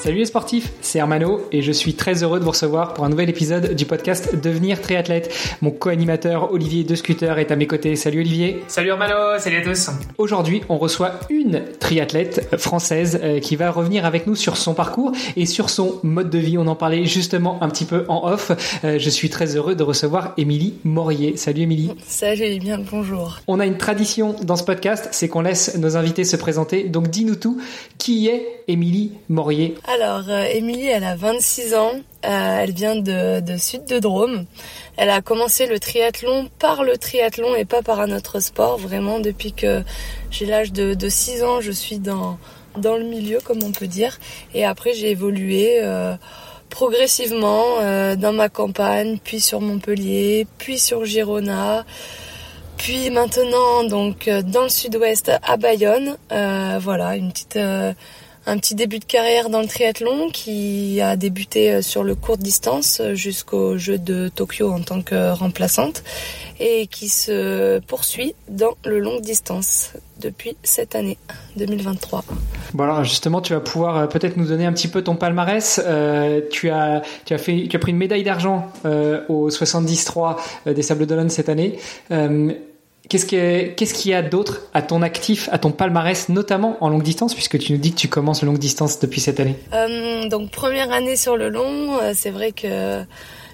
Salut les sportifs, c'est Hermano et je suis très heureux de vous recevoir pour un nouvel épisode du podcast Devenir triathlète. Mon co-animateur Olivier De Scooter est à mes côtés. Salut Olivier. Salut Hermano, salut à tous. Aujourd'hui, on reçoit une triathlète française euh, qui va revenir avec nous sur son parcours et sur son mode de vie. On en parlait justement un petit peu en off. Euh, je suis très heureux de recevoir Émilie Morier. Salut Émilie. Salut, bien le bonjour. On a une tradition dans ce podcast, c'est qu'on laisse nos invités se présenter. Donc dis-nous tout. Qui est Émilie Morier alors, euh, Émilie, elle a 26 ans. Euh, elle vient de, Sud de Drôme. Elle a commencé le triathlon par le triathlon et pas par un autre sport. Vraiment, depuis que j'ai l'âge de, 6 ans, je suis dans, dans le milieu, comme on peut dire. Et après, j'ai évolué euh, progressivement dans ma campagne, puis sur Montpellier, puis sur Girona. Puis maintenant, donc dans le sud-ouest à Bayonne, voilà, une petite, un petit début de carrière dans le triathlon qui a débuté euh, sur le court distance euh, jusqu'au jeu de Tokyo en tant que remplaçante et qui se poursuit dans le longue distance depuis cette année 2023. Bon alors justement tu vas pouvoir euh, peut-être nous donner un petit peu ton palmarès. tu as pris une médaille d'argent au 73 des Sables d'Olonne cette année. Qu'est-ce qu'il y a d'autre à ton actif, à ton palmarès, notamment en longue distance, puisque tu nous dis que tu commences longue distance depuis cette année? Euh, Donc première année sur le long, euh, c'est vrai que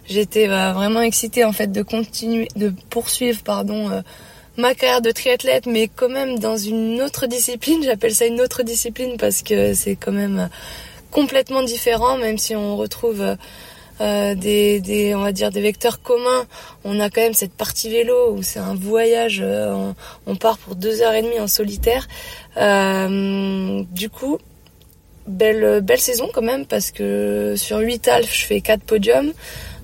j'étais euh, vraiment excitée en fait de continuer, de poursuivre pardon ma carrière de triathlète, mais quand même dans une autre discipline. J'appelle ça une autre discipline parce que c'est quand même complètement différent, même si on retrouve euh, des, on va dire des vecteurs communs, on a quand même cette partie vélo où c'est un voyage, euh, on, part pour deux heures et demie en solitaire. Euh, du coup, belle belle saison quand même parce que sur 8 alpes, je fais quatre podiums,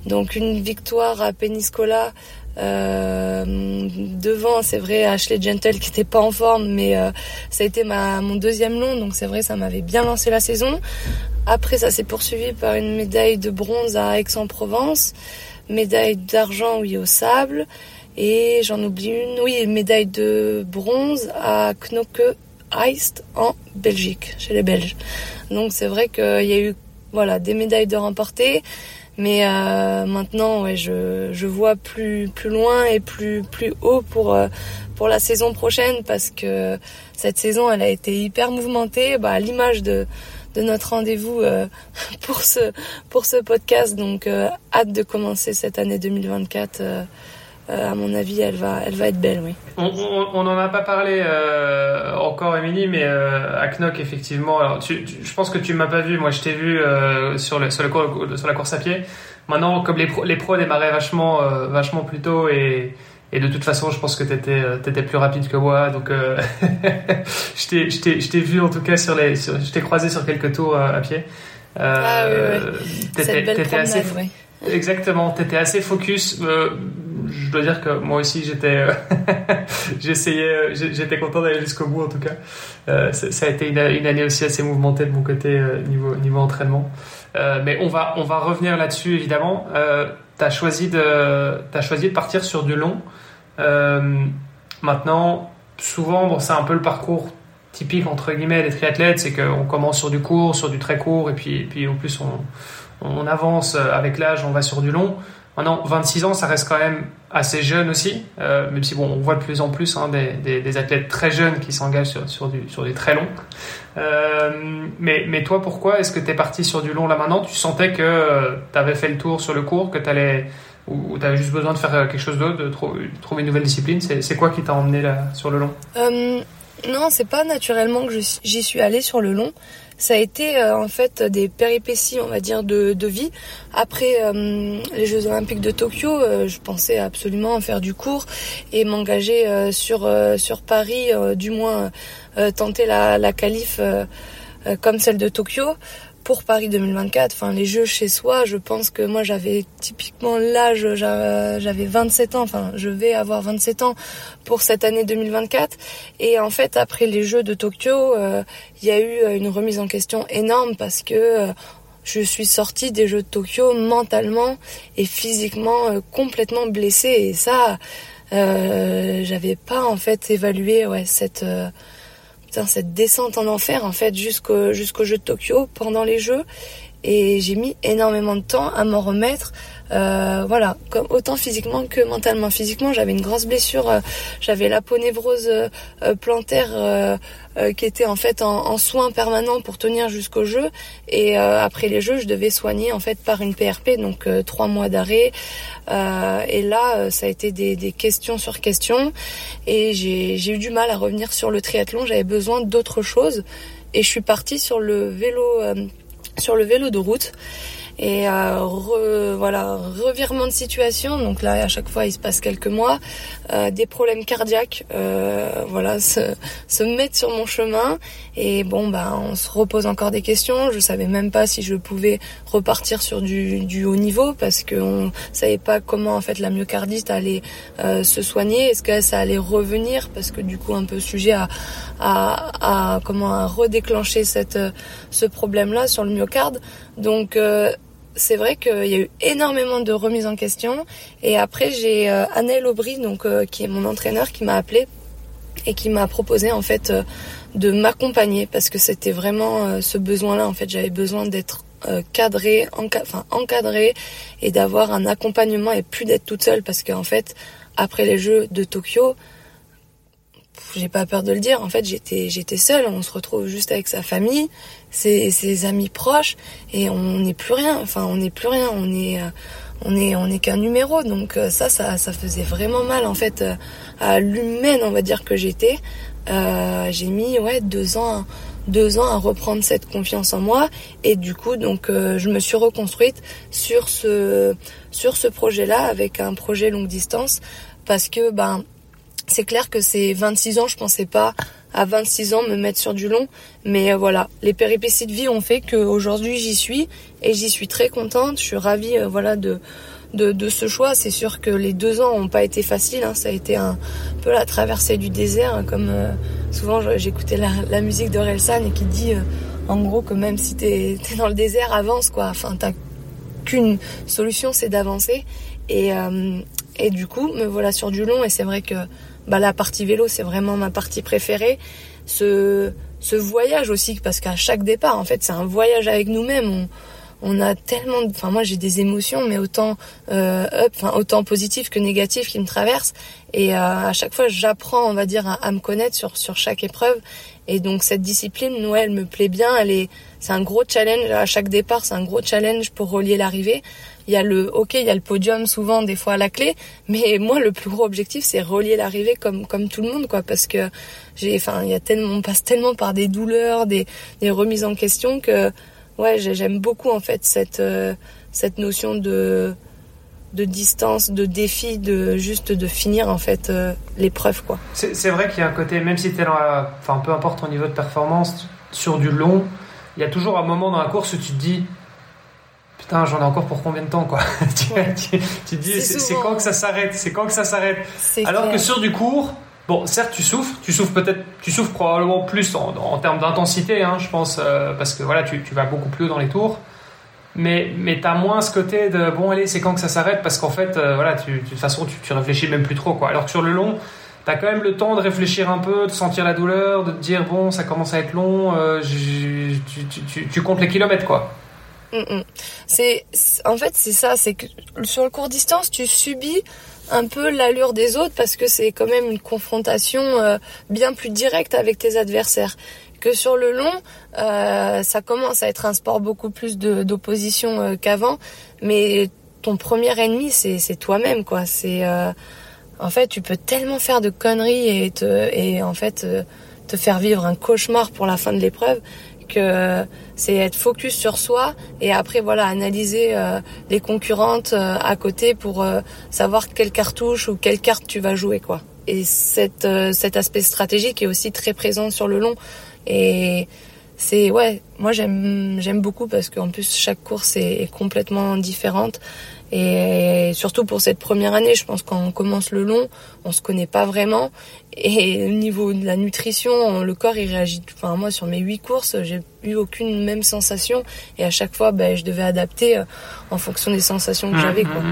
donc une victoire à Peniscola. Euh, devant, c'est vrai, Ashley Gentle qui n'était pas en forme, mais ça a été ma, mon deuxième long, donc c'est vrai, ça m'avait bien lancé la saison. Après, ça s'est poursuivi par une médaille de bronze à Aix-en-Provence, médaille d'argent, oui, au sable, et j'en oublie une, oui, médaille de bronze à Knokke Heist en Belgique, chez les Belges. Donc c'est vrai qu'il y a eu voilà des médailles de remportées, mais euh, maintenant ouais, je, je vois plus plus loin et plus plus haut pour euh, pour la saison prochaine parce que cette saison elle a été hyper mouvementée, bah, à l'image de de notre rendez-vous euh, pour ce pour ce podcast. Donc euh, hâte de commencer cette année 2024. Euh, à mon avis, elle va, elle va être belle, oui. On n'en a pas parlé encore, Émilie, mais à Knock, effectivement. Alors, je pense que tu m'as pas vu. Moi, je t'ai vu sur, le, sur, le, sur la course à pied. Maintenant, comme les, les pros démarraient vachement, vachement plus tôt et et de toute façon, je pense que tu étais, euh, étais, plus rapide que moi. Donc, euh, je t'ai vu en tout cas sur les. je t'ai croisé sur quelques tours euh, à pied. Euh, ah oui, oui. Étais, assez, oui. Exactement, tu étais assez focus. Euh, je dois dire que moi aussi, j'étais. j'essayais. J'étais content d'aller jusqu'au bout en tout cas. Euh, ça a été une, année aussi assez mouvementée de mon côté niveau, niveau entraînement. mais on va, on va revenir là-dessus évidemment. tu as, choisi de, as choisi de partir sur du long. Euh, maintenant, souvent, bon, c'est un peu le parcours typique entre guillemets des triathlètes, c'est qu'on commence sur du court, sur du très court, et puis, puis en plus on, on avance avec l'âge, on va sur du long. Maintenant, 26 ans, ça reste quand même assez jeune aussi, euh, même si bon, on voit de plus en plus hein, des, des, athlètes très jeunes qui s'engagent sur, sur, du, sur des très longs. Euh, mais, mais toi, pourquoi est-ce que tu es parti sur du long là maintenant? Tu sentais que tu avais fait le tour sur le court, que tu ou tu avais juste besoin de faire quelque chose d'autre, de, trouver une nouvelle discipline? C'est quoi qui t'a emmené là, sur le long? Euh, Non, c'est pas naturellement que j'y suis allée sur le long. Ça a été euh, en fait des péripéties, on va dire, de, de vie. Après euh, les Jeux Olympiques de Tokyo, euh, je pensais absolument faire du cours et m'engager sur, sur Paris, du moins tenter la, la qualif comme celle de Tokyo. Pour Paris 2024. Enfin, les jeux chez soi, je pense que moi j'avais typiquement l'âge, j'avais 27 ans, enfin je vais avoir 27 ans pour cette année 2024. Et en fait, après les jeux de Tokyo, euh, il y a eu une remise en question énorme parce que euh, je suis sortie des Jeux de Tokyo mentalement et physiquement euh, complètement blessée. Et ça, j'avais pas en fait évalué ouais, cette cette descente en enfer en fait jusqu'au jeu de Tokyo pendant les jeux et j'ai mis énormément de temps à m'en remettre euh, voilà comme autant physiquement que mentalement. Physiquement j'avais une grosse blessure euh, j'avais la peau névrose euh, plantaire qui était en fait en, en soins permanents pour tenir jusqu'au jeu. Et après les jeux je devais soigner en fait par une PRP donc trois mois d'arrêt. Et là ça a été des, des questions sur questions. Et j'ai eu du mal à revenir sur le triathlon. J'avais besoin d'autre chose. Et je suis partie sur le vélo sur le vélo de route. Et euh, voilà, revirement de situation. Donc là, à chaque fois, il se passe quelques mois, euh, des problèmes cardiaques, euh, voilà, se, se mettent sur mon chemin. Et bon, bah, on se repose encore des questions. Je savais même pas si je pouvais repartir sur du, du haut niveau parce qu'on savait pas comment en fait la myocardite allait euh, se soigner. Est-ce que ça allait revenir? Parce que du coup un peu sujet à, à, à comment à redéclencher cette ce problème-là sur le myocarde. Donc euh, c'est vrai qu'il y a eu énormément de remises en question. Et après, j'ai euh, Annelle Aubry, donc, euh, qui est mon entraîneur, qui m'a appelé et qui m'a proposé en fait euh, de m'accompagner parce que c'était vraiment ce besoin-là. En fait, j'avais besoin d'être cadré, enfin encadré et d'avoir un accompagnement et plus d'être toute seule parce qu'en fait, après les Jeux de Tokyo, j'ai pas peur de le dire. En fait, j'étais j'étais seule. On se retrouve juste avec sa famille, ses, ses amis proches, et on n'est plus rien. Enfin, on n'est plus rien. On est euh, on est on est qu'un numéro. Donc euh, ça, ça ça faisait vraiment mal en fait euh, à l'humaine, on va dire que j'étais. Euh, j'ai mis ouais deux ans deux ans à reprendre cette confiance en moi et du coup donc je me suis reconstruite sur ce sur ce projet là avec un projet longue distance parce que ben c'est clair que c'est 26 ans, je pensais pas à 26 ans me mettre sur du long, mais euh, voilà, les péripéties de vie ont fait qu'aujourd'hui j'y suis et j'y suis très contente. Je suis ravie, euh, voilà, de, de, ce choix. C'est sûr que les deux ans n'ont pas été faciles. Hein. Ça a été un peu la traversée du désert, hein, comme euh, souvent j'écoutais la, musique de Relsan et qui dit, en gros, que même si t'es es dans le désert, avance quoi. Enfin, t'as qu'une solution, c'est d'avancer. Et, et du coup, me voilà sur du long. Et c'est vrai que bah, la partie vélo, c'est vraiment ma partie préférée. Ce, ce voyage aussi, parce qu'à chaque départ, en fait, c'est un voyage avec nous-mêmes. On, on a tellement, enfin moi j'ai des émotions, mais autant euh, up, enfin autant positives que négatives qui me traversent. Et euh, à chaque fois, j'apprends, on va dire, à, à, me connaître sur sur chaque épreuve. Et donc cette discipline, Noël me plaît bien. Elle est, c'est un gros challenge à chaque départ. C'est un gros challenge pour relier l'arrivée. Il y a le, ok, il y a le podium souvent des fois à la clé, mais moi le plus gros objectif c'est relier l'arrivée comme comme tout le monde quoi, parce que j'ai, enfin il y a tellement, on passe tellement par des douleurs, des des remises en question que ouais j'aime beaucoup en fait cette euh, cette notion de de distance, de défi, de juste de finir en fait euh, l'épreuve quoi. C'est vrai qu'il y a un côté, même si tu es dans enfin peu importe ton niveau de performance sur du long, il y a toujours un moment dans la course où tu te dis putain j'en ai encore pour combien de temps quoi. tu, te dis c'est quand que ça s'arrête, c'est quand que ça s'arrête. Alors que sur du court, bon certes tu souffres, tu souffres peut-être, tu souffres probablement plus en, en termes d'intensité, hein, je pense, euh, parce que voilà tu, tu vas beaucoup plus haut dans les tours. Mais mais t'as moins ce côté de bon allez c'est quand que ça s'arrête parce qu'en fait euh, voilà tu, de toute façon tu, tu réfléchis même plus trop quoi. Alors que sur le long t'as quand même le temps de réfléchir un peu de sentir la douleur de te dire bon ça commence à être long euh, tu, tu, comptes les kilomètres quoi mm, mm. c'est en fait c'est ça c'est que sur le court distance tu subis un peu l'allure des autres parce que c'est quand même une confrontation euh, bien plus directe avec tes adversaires que sur le long, euh, ça commence à être un sport beaucoup plus d'opposition euh, qu'avant, mais ton premier ennemi c'est toi-même quoi. C'est en fait tu peux tellement faire de conneries et et en fait te faire vivre un cauchemar pour la fin de l'épreuve que c'est être focus sur soi et après voilà analyser les concurrentes à côté pour savoir quelle cartouche ou quelle carte tu vas jouer quoi. Et cette, cet aspect stratégique est aussi très présent sur le long. Et c'est ouais, moi j'aime beaucoup parce qu'en plus chaque course est, complètement différente et surtout pour cette première année, je pense quand on commence le long, on se connaît pas vraiment et au niveau de la nutrition, le corps il réagit. Enfin moi sur mes huit courses, j'ai eu aucune même sensation et à chaque fois, ben, je devais adapter euh, en fonction des sensations que j'avais quoi.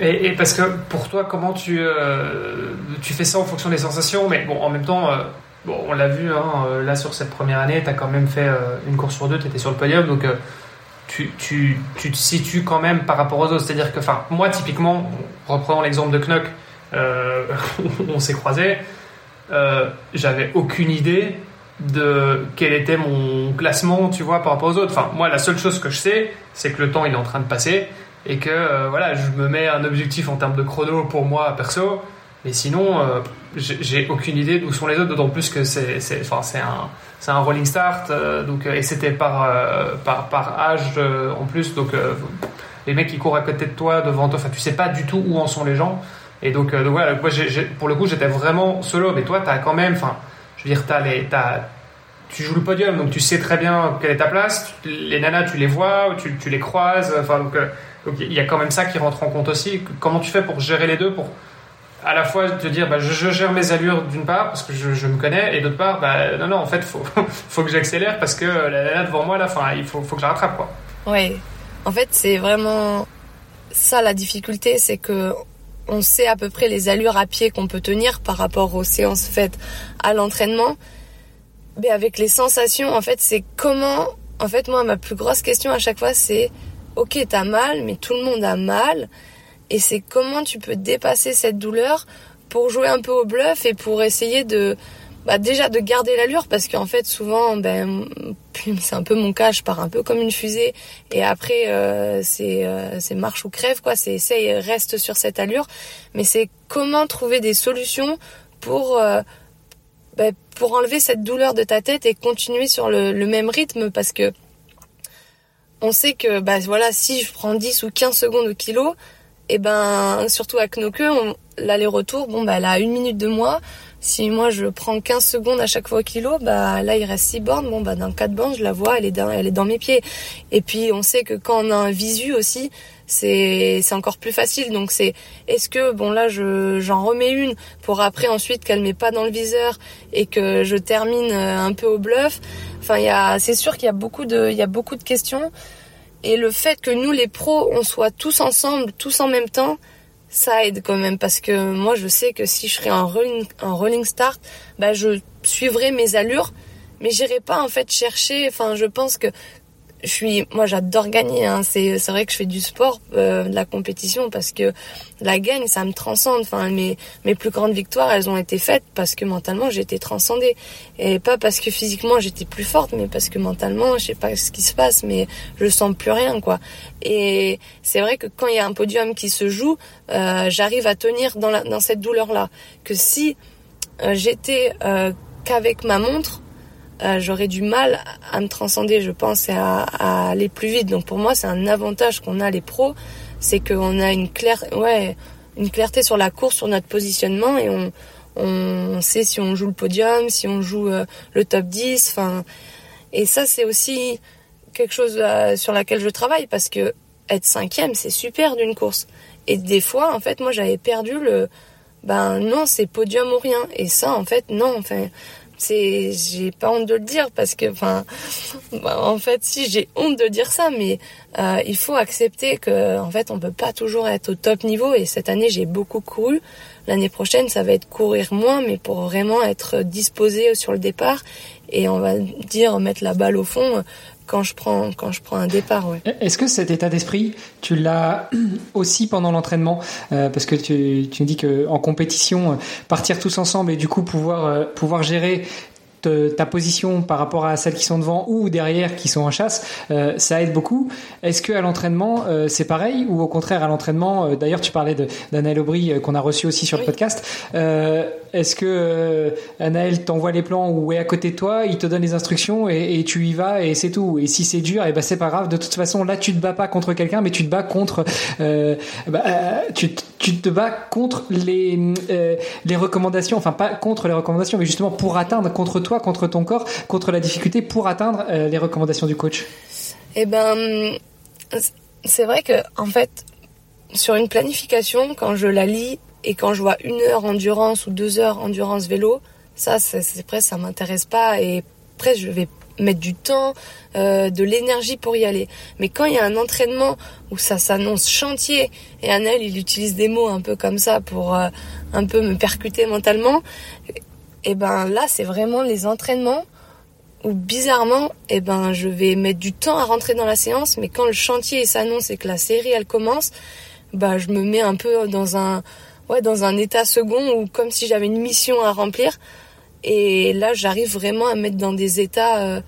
Et, et, parce que pour toi, comment tu, euh, tu fais ça en fonction des sensations? Mais bon, en même temps, euh, bon, on l'a vu, hein, euh, là sur cette première année, tu as quand même fait une course sur deux, tu étais sur le podium, donc tu, tu, tu, te situes quand même par rapport aux autres. C'est-à-dire que, moi typiquement, reprenons l'exemple de Knock, on s'est croisés, j'avais aucune idée de quel était mon classement, tu vois, par rapport aux autres. Moi, la seule chose que je sais, c'est que le temps il est en train de passer et que euh, voilà, je me mets un objectif en termes de chrono pour moi perso, mais sinon, euh, j'ai aucune idée d'où sont les autres, d'autant plus que c'est un, un rolling start, euh, donc, et c'était par, par, par, âge en plus, donc les mecs qui courent à côté de toi, devant toi, enfin, tu sais pas du tout où en sont les gens. Et donc, donc voilà, pour le coup, j'étais vraiment solo, mais toi, tu as quand même, enfin, je veux dire, as les, as, tu joues le podium, donc tu sais très bien quelle est ta place. Les nanas, tu les vois, tu, tu les croises. Enfin, donc, il y a quand même ça qui rentre en compte aussi. Comment tu fais pour gérer les deux à la fois te dire bah, je, gère mes allures d'une part parce que je, me connais et d'autre part bah, non non en fait faut faut que j'accélère parce que la nana devant moi là il faut faut que je rattrape quoi. Oui. En fait, c'est vraiment ça la difficulté, c'est que on sait à peu près les allures à pied qu'on peut tenir par rapport aux séances faites à l'entraînement. Mais avec les sensations, en fait, c'est comment en fait moi ma plus grosse question à chaque fois c'est ok, t'as mal, mais tout le monde a mal. Et c'est comment tu peux dépasser cette douleur pour jouer un peu au bluff et pour essayer de, bah déjà de garder l'allure parce qu'en fait souvent ben c'est un peu mon cas je pars un peu comme une fusée et après euh, c'est euh, c'est marche ou crève quoi c'est essaye reste sur cette allure. Mais c'est comment trouver des solutions pour euh, ben, pour enlever cette douleur de ta tête et continuer sur le, même rythme parce que on sait que bah voilà si je prends 10 ou 15 secondes au kilo et eh ben surtout à Knoke l'aller-retour bon bah elle a une minute de moi. Si moi je prends 15 secondes à chaque fois au kilo bah là il reste 6 bornes. Bon bah dans 4 bornes je la vois elle est dans elle est dans mes pieds. Et puis on sait que quand on a un visu aussi c'est c'est encore plus facile. Donc c'est est-ce que bon là je j'en remets une pour après ensuite qu'elle met pas dans le viseur et que je termine euh, un peu au bluff? Enfin, il y a, c'est sûr qu'il y a beaucoup de, il y a beaucoup de questions. Et le fait que nous, les pros, on soit tous ensemble, tous en même temps, ça aide quand même parce que moi, je sais que si je serais en rolling start, bah, je suivrais mes allures, mais j'irai pas en fait chercher. Enfin, je pense que je suis, moi j'adore gagner. Hein. C'est, c'est vrai que je fais du sport, euh, de la compétition parce que la gagne, ça me transcende. Enfin, mes mes plus grandes victoires, elles ont été faites parce que mentalement j'ai été transcendée et pas parce que physiquement j'étais plus forte, mais parce que mentalement, je sais pas ce qui se passe, mais je sens plus rien quoi. Et c'est vrai que quand il y a un podium qui se joue, euh, j'arrive à tenir dans la, dans cette douleur là. Que si euh, j'étais euh, qu'avec ma montre euh, j'aurais du mal à me transcender, je pense, et à, aller plus vite. Donc pour moi, c'est un avantage qu'on a les pros, c'est qu'on a une claire, ouais, une clarté sur la course, sur notre positionnement, et on, on sait si on joue le podium, si on joue euh, le top 10. Enfin, et ça, c'est aussi quelque chose euh, sur laquelle je travaille parce que être cinquième, c'est super d'une course. Et des fois, en fait, moi, j'avais perdu le, ben non, c'est podium ou rien. Et ça, en fait, non. Enfin, c'est j'ai pas honte de le dire parce que bah, en fait si j'ai honte de dire ça mais euh, il faut accepter que en fait on peut pas toujours être au top niveau et cette année j'ai beaucoup couru. L'année prochaine ça va être courir moins mais pour vraiment être disposé sur le départ et on va dire mettre la balle au fond quand je prends quand je prends un départ. Ouais. Est-ce que cet état d'esprit, tu l'as aussi pendant l'entraînement euh, Parce que tu, tu nous dis que en compétition, euh, partir tous ensemble et du coup pouvoir euh, pouvoir gérer ta position par rapport à celles qui sont devant ou derrière qui sont en chasse, ça aide beaucoup. Est-ce que à l'entraînement c'est pareil ou au contraire à l'entraînement, d'ailleurs tu parlais d'Anna Aubry qu'on a reçu aussi sur le podcast, est-ce que euh, Anaël t'envoie les plans ou est à côté de toi, il te donne les instructions et, tu y vas et c'est tout. Et si c'est dur, et eh ben c'est pas grave. De toute façon, là tu te bats pas contre quelqu'un, mais tu te bats contre, euh, bah, euh, tu, tu, te bats contre les les recommandations, enfin pas contre les recommandations, mais justement pour atteindre contre toi, contre ton corps, contre la difficulté pour atteindre les recommandations du coach? Eh ben, c'est vrai que en fait, sur une planification, quand je la lis et quand je vois une heure endurance ou deux heures endurance vélo, ça, c'est presque, ça m'intéresse pas et presque je vais mettre du temps, euh, de l'énergie pour y aller. Mais quand il y a un entraînement où ça s'annonce chantier, et Anel, il utilise des mots un peu comme ça pour euh, un peu me percuter mentalement, et ben là, c'est vraiment les entraînements où bizarrement, et ben je vais mettre du temps à rentrer dans la séance, mais quand le chantier s'annonce et que la série elle commence, bah je me mets un peu dans un ouais dans un état second ou comme si j'avais une mission à remplir. Et là j'arrive vraiment à mettre dans des états euh,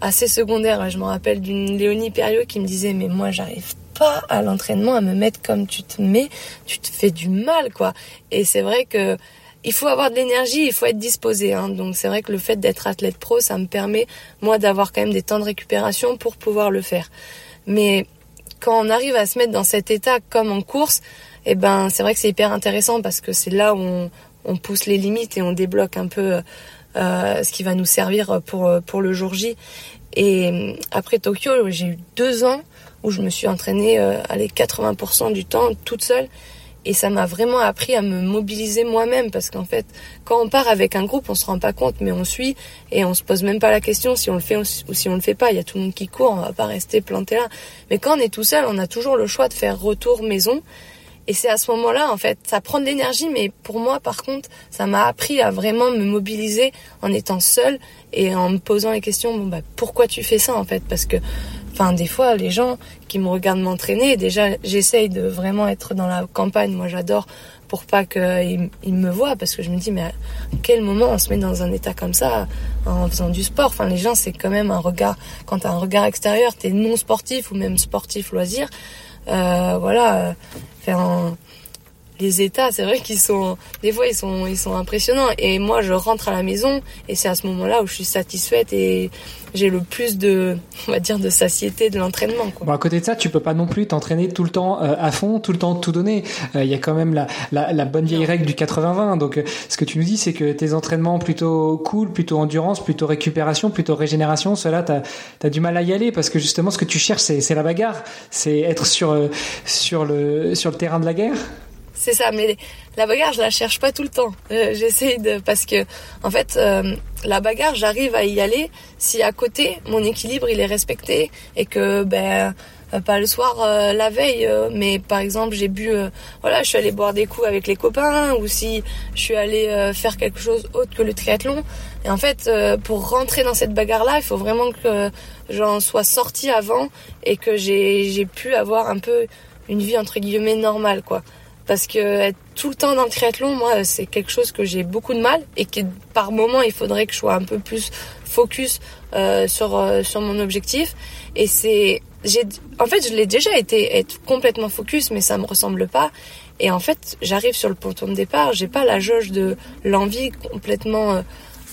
assez secondaires. Je me rappelle d'une Léonie Perriot qui me disait mais moi j'arrive pas à l'entraînement à me mettre comme tu te mets. Tu te fais du mal quoi. Et c'est vrai que il faut avoir de l'énergie, il faut être disposé. Hein. Donc c'est vrai que le fait d'être athlète pro, ça me permet moi d'avoir quand même des temps de récupération pour pouvoir le faire. Mais quand on arrive à se mettre dans cet état comme en course, eh ben c'est vrai que c'est hyper intéressant parce que c'est là où on, pousse les limites et on débloque un peu euh, ce qui va nous servir pour pour le jour J. Et euh, après Tokyo, j'ai eu deux ans où je me suis entraînée euh, les 80% du temps toute seule et ça m'a vraiment appris à me mobiliser moi-même parce qu'en fait, quand on part avec un groupe, on se rend pas compte, mais on suit et on se pose même pas la question si on le fait ou si on le fait pas. Il y a tout le monde qui court, on va pas rester planté là. Mais quand on est tout seul, on a toujours le choix de faire retour maison. Et c'est à ce moment-là, en fait, ça prend de l'énergie, mais pour moi, par contre, ça m'a appris à vraiment me mobiliser en étant seule et en me posant les questions. Bon, bah, pourquoi tu fais ça, en fait? Parce que Enfin, des fois, les gens qui me regardent m'entraîner, déjà, j'essaye de vraiment être dans la campagne. Moi, j'adore pour pas qu'ils ils me voient parce que je me dis, mais à quel moment on se met dans un état comme ça en faisant du sport? Enfin, les gens, c'est quand même un regard, quand t'as un regard extérieur, t'es non sportif ou même sportif loisir. Euh, voilà, faire les états, c'est vrai qu'ils sont, des fois ils sont, ils sont impressionnants. Et moi, je rentre à la maison et c'est à ce moment-là où je suis satisfaite et j'ai le plus de, on va dire, de satiété de l'entraînement. Bon, à côté de ça, tu peux pas non plus t'entraîner tout le temps euh, à fond, tout le temps tout donner. Euh, il y a quand même la, la, bonne vieille règle du 80-20. Donc, euh, ce que tu nous dis, c'est que tes entraînements plutôt cool, plutôt endurance, plutôt récupération, plutôt régénération, cela, t'as as du mal à y aller parce que justement, ce que tu cherches, c'est la bagarre, c'est être sur sur le sur le terrain de la guerre? C'est ça, mais la bagarre, je la cherche pas tout le temps. Euh, j'essaye de parce que en fait, euh, la bagarre, j'arrive à y aller si à côté mon équilibre il est respecté et que ben euh, pas le soir la veille, mais par exemple j'ai bu, voilà, je suis allée boire des coups avec les copains ou si je suis allée faire quelque chose autre que le triathlon. Et en fait, pour rentrer dans cette bagarre-là, il faut vraiment que j'en sois sortie avant et que j'ai pu avoir un peu une vie entre guillemets normale, quoi parce que être tout le temps dans le triathlon, moi, c'est quelque chose que j'ai beaucoup de mal et que par moment, il faudrait que je sois un peu plus focus euh, sur euh, sur mon objectif. Et c'est, j'ai, en fait, je l'ai déjà été être complètement focus, mais ça me ressemble pas. Et en fait, j'arrive sur le ponton de départ, j'ai pas la jauge de l'envie complètement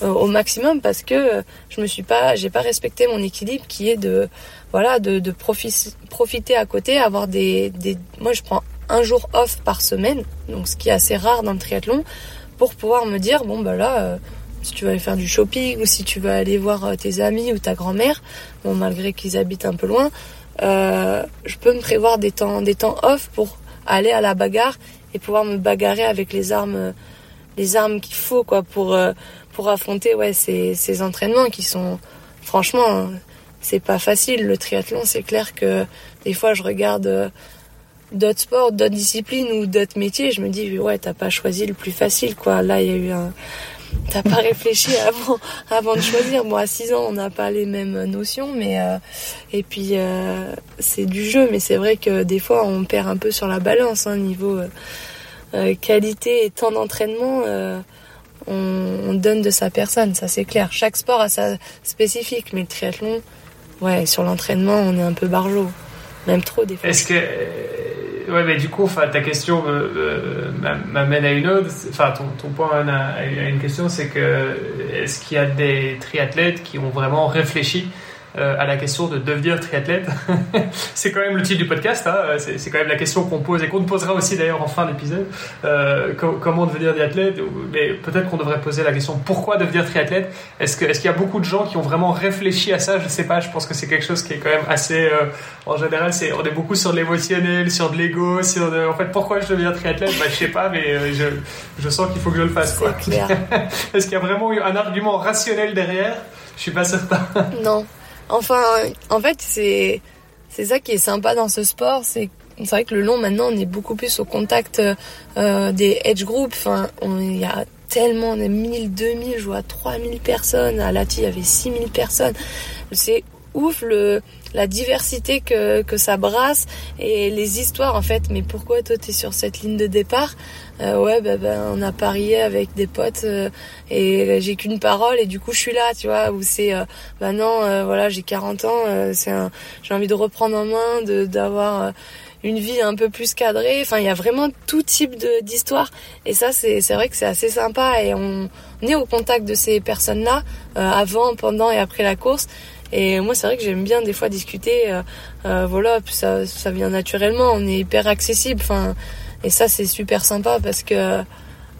euh, au maximum parce que je me suis pas, j'ai pas respecté mon équilibre qui est de, voilà, de, de profiter à côté, avoir des, des, moi je prends un jour off par semaine, donc ce qui est assez rare dans le triathlon, pour pouvoir me dire bon bah là, euh, si tu veux aller faire du shopping ou si tu veux aller voir euh, tes amis ou ta grand-mère, bon malgré qu'ils habitent un peu loin, euh, je peux me prévoir des temps des temps off pour aller à la bagarre et pouvoir me bagarrer avec les armes les armes qu'il faut quoi pour pour affronter ouais ces, ces entraînements qui sont franchement c'est pas facile. Le triathlon c'est clair que des fois je regarde d'autres sports, d'autres disciplines ou d'autres métiers, je me dis ouais t'as pas choisi le plus facile quoi. Là il y a eu un, t'as pas réfléchi avant avant de choisir. Moi à 6 ans on n'a pas les mêmes notions, mais euh, et puis euh, c'est du jeu, mais c'est vrai que des fois on perd un peu sur la balance, hein, niveau euh, qualité et temps d'entraînement. On, on, donne de sa personne, ça c'est clair. Chaque sport a sa spécifique, mais le triathlon, ouais, sur l'entraînement, on est un peu barjot. Même trop des fois. Est-ce que ouais, mais du coup, ta question m'amène à une autre. Enfin, ton, ton point à, une question, c'est que est-ce qu'il y a des triathlètes qui ont vraiment réfléchi euh, à la question de devenir triathlète. c'est quand même le titre du podcast, hein. c'est quand même la question qu'on pose et qu'on posera aussi d'ailleurs en fin d'épisode. Euh, comment devenir triathlète? Mais peut-être qu'on devrait poser la question pourquoi devenir triathlète? Est-ce qu'il est y a beaucoup de gens qui ont vraiment réfléchi à ça? Je sais pas, je pense que c'est quelque chose qui est quand même assez... Euh, en général, c'est on est beaucoup sur de l'émotionnel, sur de l'ego, sur de... En fait, pourquoi je deviens triathlète? Bah, Je sais pas, mais je, je sens qu'il faut que je le fasse. Est-ce qu'il y a vraiment eu un argument rationnel derrière? Je suis pas certain. Non. Enfin, en fait, c'est c'est ça qui est sympa dans ce sport, c'est c'est vrai que le long maintenant on est beaucoup plus au contact euh, des edge groups. Enfin, il y a tellement de 1000, 2000, je vois 3000 personnes. À Lati, il y avait 6000 personnes. C'est ouf le la diversité que, que ça brasse et les histoires en fait. Mais pourquoi toi t'es sur cette ligne de départ? Euh, Ouais, bah, bah, on a parié avec des potes euh, et j'ai qu'une parole et du coup je suis là, tu vois. Où c'est, euh, bah non, euh, voilà, j'ai 40 ans, c'est j'ai envie de reprendre en main, de d'avoir une vie un peu plus cadrée. Enfin, il y a vraiment tout type d'histoire. Et ça, c'est vrai que c'est assez sympa. Et on, on, est au contact de ces personnes-là, avant, pendant et après la course. Et moi, c'est vrai que j'aime bien des fois discuter. Euh, euh, voilà, ça, ça vient naturellement. On est hyper accessible. Enfin, et ça, c'est super sympa parce que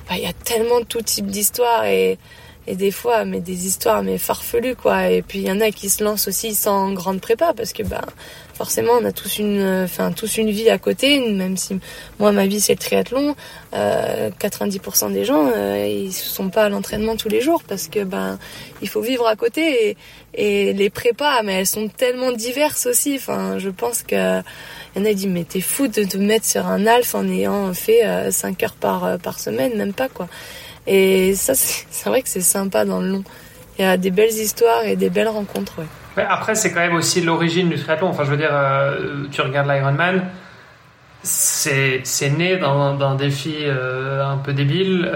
bah, il y a tellement de tout type d'histoires et et des fois mais des histoires mais farfelues quoi. Et puis il y en a qui se lancent aussi sans grande prépa parce que bah forcément on a tous une enfin tous une vie à côté. Même si moi ma vie c'est le triathlon euh, 90% des gens euh, ils sont pas à l'entraînement tous les jours parce que ben il faut vivre à côté et, et les prépas mais elles sont tellement diverses aussi. Enfin je pense que il a disent mais t'es fou de te mettre sur un alf en ayant fait 5 euh, heures par euh, par semaine même pas quoi et ça, c'est vrai que c'est sympa dans le long. Il y a des belles histoires et des belles rencontres. Après, c'est quand même aussi l'origine du triathlon. Enfin, je veux dire, euh, tu regardes l'Ironman, c'est né d'un défi un peu débile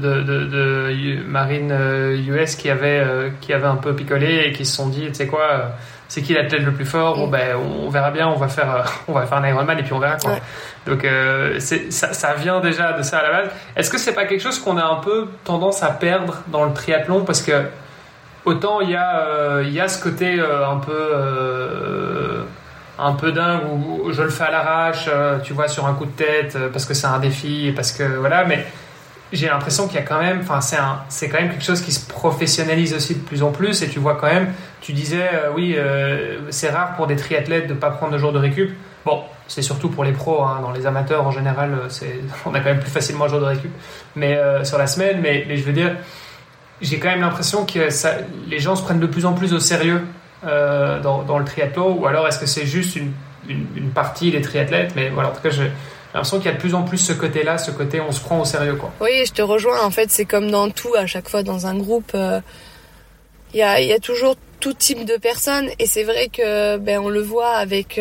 de, Marine US qui avait, qui avait un peu picolé et qui se sont dit, tu sais quoi, c'est qui l'athlète le plus fort? Bon, ben, on verra bien, on va faire, on va faire un Ironman et puis on verra quoi. Donc euh, ça, ça, vient déjà de ça à la base. Est-ce que c'est pas quelque chose qu'on a un peu tendance à perdre dans le triathlon? Parce que autant il y a euh, il y a ce côté euh, un peu euh, un peu dingue où je le fais à l'arrache, tu vois, sur un coup de tête parce que c'est un défi parce que voilà, mais j'ai l'impression qu'il y a quand même, enfin c'est quand même quelque chose qui se professionnalise aussi de plus en plus et tu vois quand même, tu disais oui c'est rare pour des triathlètes de pas prendre de jours de récup. Bon, c'est surtout pour les pros, hein. dans les amateurs en général, euh, on a quand même plus facilement un jour de récup mais, euh, sur la semaine, mais, mais, je veux dire, j'ai quand même l'impression que les gens se prennent de plus en plus au sérieux euh, dans, dans, le triathlon, ou alors est-ce que c'est juste une, une, partie des triathlètes, mais voilà, en tout cas, j'ai l'impression qu'il y a de plus en plus ce côté-là, ce côté on se prend au sérieux. Quoi. Oui, je te rejoins, en fait, c'est comme dans tout, à chaque fois dans un groupe, il y, a, y, a, toujours tout type de personnes, et c'est vrai que ben, on le voit avec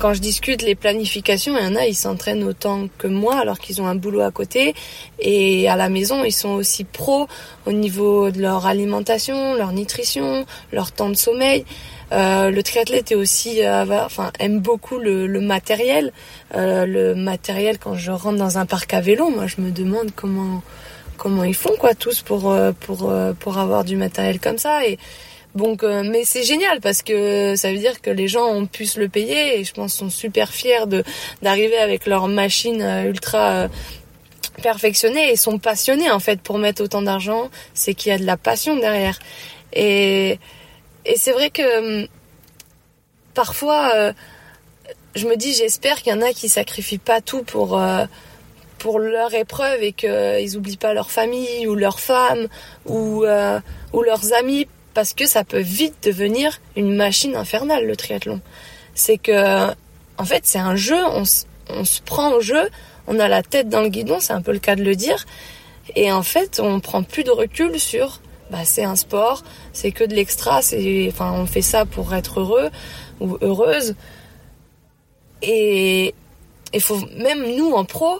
quand je discute les planifications, il y en a, ils s'entraînent autant que moi alors qu'ils ont un boulot à côté. Et à la maison, ils sont aussi pros au niveau de leur alimentation, leur nutrition, leur temps de sommeil. Euh, le triathlète est aussi, euh, enfin, aime beaucoup le, le matériel. Euh, le matériel, quand je rentre dans un parc à vélo, moi, je me demande comment comment ils font quoi tous pour euh, pour euh, pour avoir du matériel comme ça. Et donc, mais c'est génial parce que ça veut dire que les gens ont pu se le payer et je pense sont super fiers de d'arriver avec leur machine ultra perfectionnée et sont passionnés en fait pour mettre autant d'argent. C'est qu'il y a de la passion derrière. Et et c'est vrai que hum, parfois je me dis j'espère qu'il y en a qui sacrifient pas tout pour pour leur épreuve et qu'ils oublient pas leur famille ou leur femme ou ou leurs amis parce que ça peut vite devenir une machine infernale le triathlon. C'est que en fait c'est un jeu, on, se prend au jeu, on a la tête dans le guidon, c'est un peu le cas de le dire, et en fait on prend plus de recul sur bah, c'est un sport, c'est que de l'extra, c'est enfin on fait ça pour être heureux ou heureuse. Et il faut même nous en pro,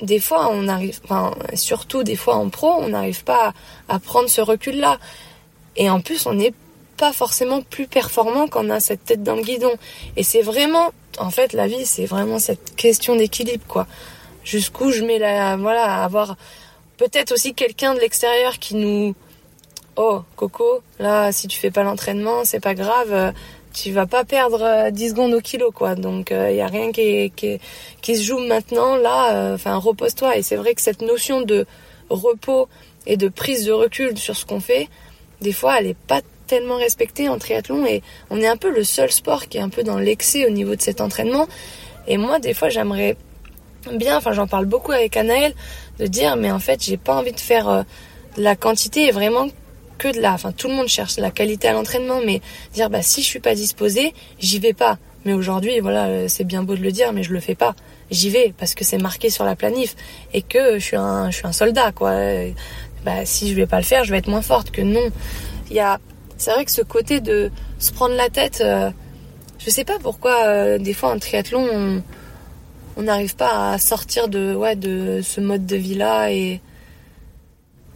des fois on arrive, enfin surtout des fois en pro, on n'arrive pas à prendre ce recul là. Et en plus, on n'est pas forcément plus performant quand on a cette tête dans le guidon. Et c'est vraiment en fait, la vie, c'est vraiment cette question d'équilibre, quoi. Jusqu'où je mets la, voilà, avoir peut-être aussi quelqu'un de l'extérieur qui nous, oh, Coco, là, si tu fais pas l'entraînement, c'est pas grave, tu vas pas perdre 10 secondes au kilo, quoi. Donc, il y a rien qui, se joue maintenant, là, enfin, repose-toi. Et c'est vrai que cette notion de repos et de prise de recul sur ce qu'on fait, des fois, elle est pas tellement respecté en triathlon et on est un peu le seul sport qui est un peu dans l'excès au niveau de cet entraînement. Et moi, des fois, j'aimerais bien, enfin, j'en parle beaucoup avec Anaël, de dire, mais en fait, j'ai pas envie de faire euh, la quantité et vraiment que de la, enfin, tout le monde cherche la qualité à l'entraînement, mais dire, bah, si je suis pas disposé, j'y vais pas. Mais aujourd'hui, voilà, euh, c'est bien beau de le dire, mais je le fais pas. J'y vais parce que c'est marqué sur la planif et que je suis un, je suis un soldat, quoi. Bah, si je vais pas le faire, je vais être moins forte que non. Il y a c'est vrai que ce côté de se prendre la tête, euh, je sais pas pourquoi euh, des fois en triathlon on n'arrive pas à sortir de ouais de ce mode de vie là et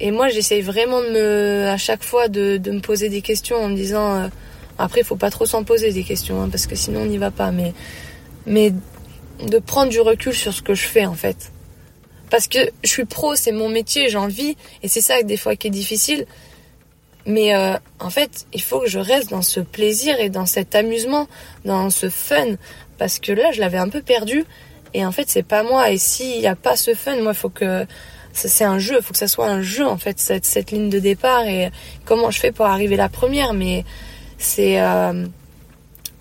et moi j'essaye vraiment de me à chaque fois de, me poser des questions en me disant euh, après il faut pas trop s'en poser des questions hein, parce que sinon on n'y va pas mais mais de prendre du recul sur ce que je fais en fait parce que je suis pro c'est mon métier j'en vis et c'est ça des fois qui est difficile mais euh, en fait, il faut que je reste dans ce plaisir et dans cet amusement, dans ce fun, parce que là, je l'avais un peu perdu. Et en fait, c'est pas moi. Et s'il n'y a pas ce fun, moi, il faut que c'est un jeu. Il faut que ça soit un jeu en fait cette, cette ligne de départ et comment je fais pour arriver la première. Mais c'est euh,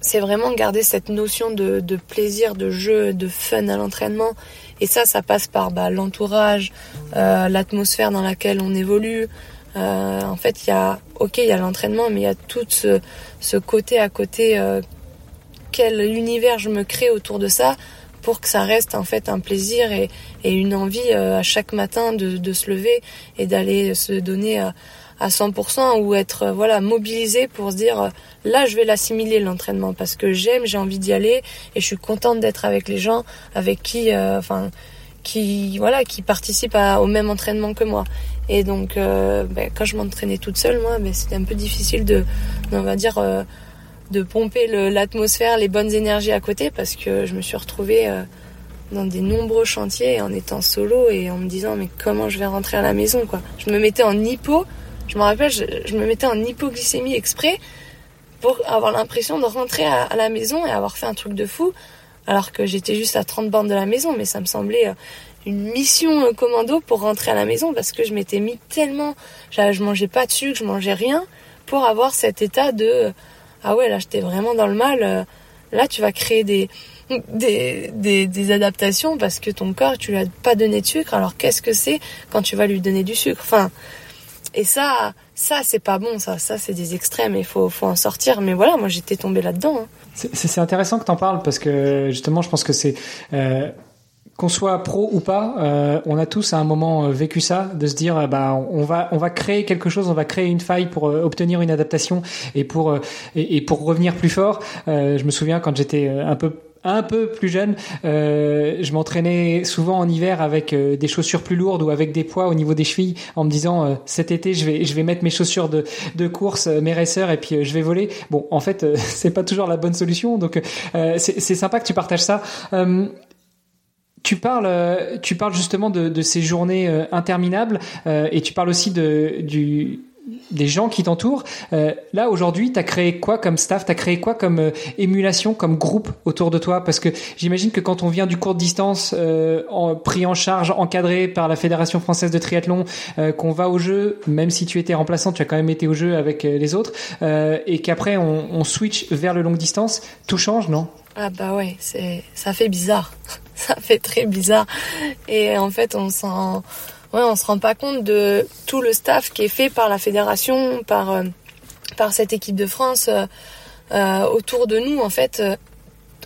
c'est vraiment garder cette notion de, de, plaisir, de jeu, de fun à l'entraînement. Et ça, ça passe par bah, l'entourage, euh, l'atmosphère dans laquelle on évolue. Euh, en fait, il y a, ok, il y a l'entraînement, mais il y a tout ce, ce, côté à côté, euh, quel univers je me crée autour de ça pour que ça reste en fait un plaisir et, une envie euh, à chaque matin de, se lever et d'aller se donner à, à 100% ou être voilà mobilisé pour se dire là je vais l'assimiler l'entraînement parce que j'aime j'ai envie d'y aller et je suis contente d'être avec les gens avec qui enfin qui voilà qui participent au même entraînement que moi. Et donc, euh, ben, quand je m'entraînais toute seule, moi, ben, c'était un peu difficile de, on va dire, euh, de pomper l'atmosphère, les bonnes énergies à côté, parce que je me suis retrouvée euh, dans des nombreux chantiers en étant solo et en me disant, mais comment je vais rentrer à la maison, quoi. Je me mettais en hypo, je me rappelle, je, me mettais en hypoglycémie exprès pour avoir l'impression de rentrer à, la maison et avoir fait un truc de fou, alors que j'étais juste à 30 bandes de la maison, mais ça me semblait une mission commando pour rentrer à la maison parce que je m'étais mis tellement, je mangeais pas de sucre, je mangeais rien pour avoir cet état de ah ouais là j'étais vraiment dans le mal. Là tu vas créer des des, des, adaptations parce que ton corps tu lui as pas donné de sucre alors qu'est-ce que c'est quand tu vas lui donner du sucre? Enfin et ça ça c'est pas bon ça ça c'est des extrêmes il faut faut en sortir mais voilà moi j'étais tombée là dedans hein. c'est intéressant que tu en parles parce que justement je pense que c'est euh, qu'on soit pro ou pas, euh, on a tous à un moment euh, vécu ça, de se dire, bah, on va, on va créer quelque chose, on va créer une faille pour euh, obtenir une adaptation et pour et, pour revenir plus fort. je me souviens quand j'étais un peu un peu plus jeune, je m'entraînais souvent en hiver avec des chaussures plus lourdes ou avec des poids au niveau des chevilles, en me disant cet été je vais je vais mettre mes chaussures de de course, mes racers et puis je vais voler. Bon, en fait c'est pas toujours la bonne solution, donc c'est sympa que tu partages ça. Tu parles, euh, tu parles justement de, ces journées euh, interminables euh, et tu parles aussi de, des gens qui t'entourent. là, aujourd'hui, tu as créé quoi comme staff? Tu as créé quoi comme émulation, comme groupe autour de toi? Parce que j'imagine que quand on vient du court de distance, pris en charge, encadré par la Fédération française de triathlon, qu'on va au jeu, même si tu étais remplaçant, tu as quand même été au jeu avec les autres, et qu'après on, switch vers le longue distance, tout change, non? Ah bah ouais, ça fait bizarre. ça fait très bizarre. Et en fait, on s'en ouais, on se rend pas compte de tout le staff qui est fait par la fédération, par euh, par cette équipe de France euh, euh, autour de nous en fait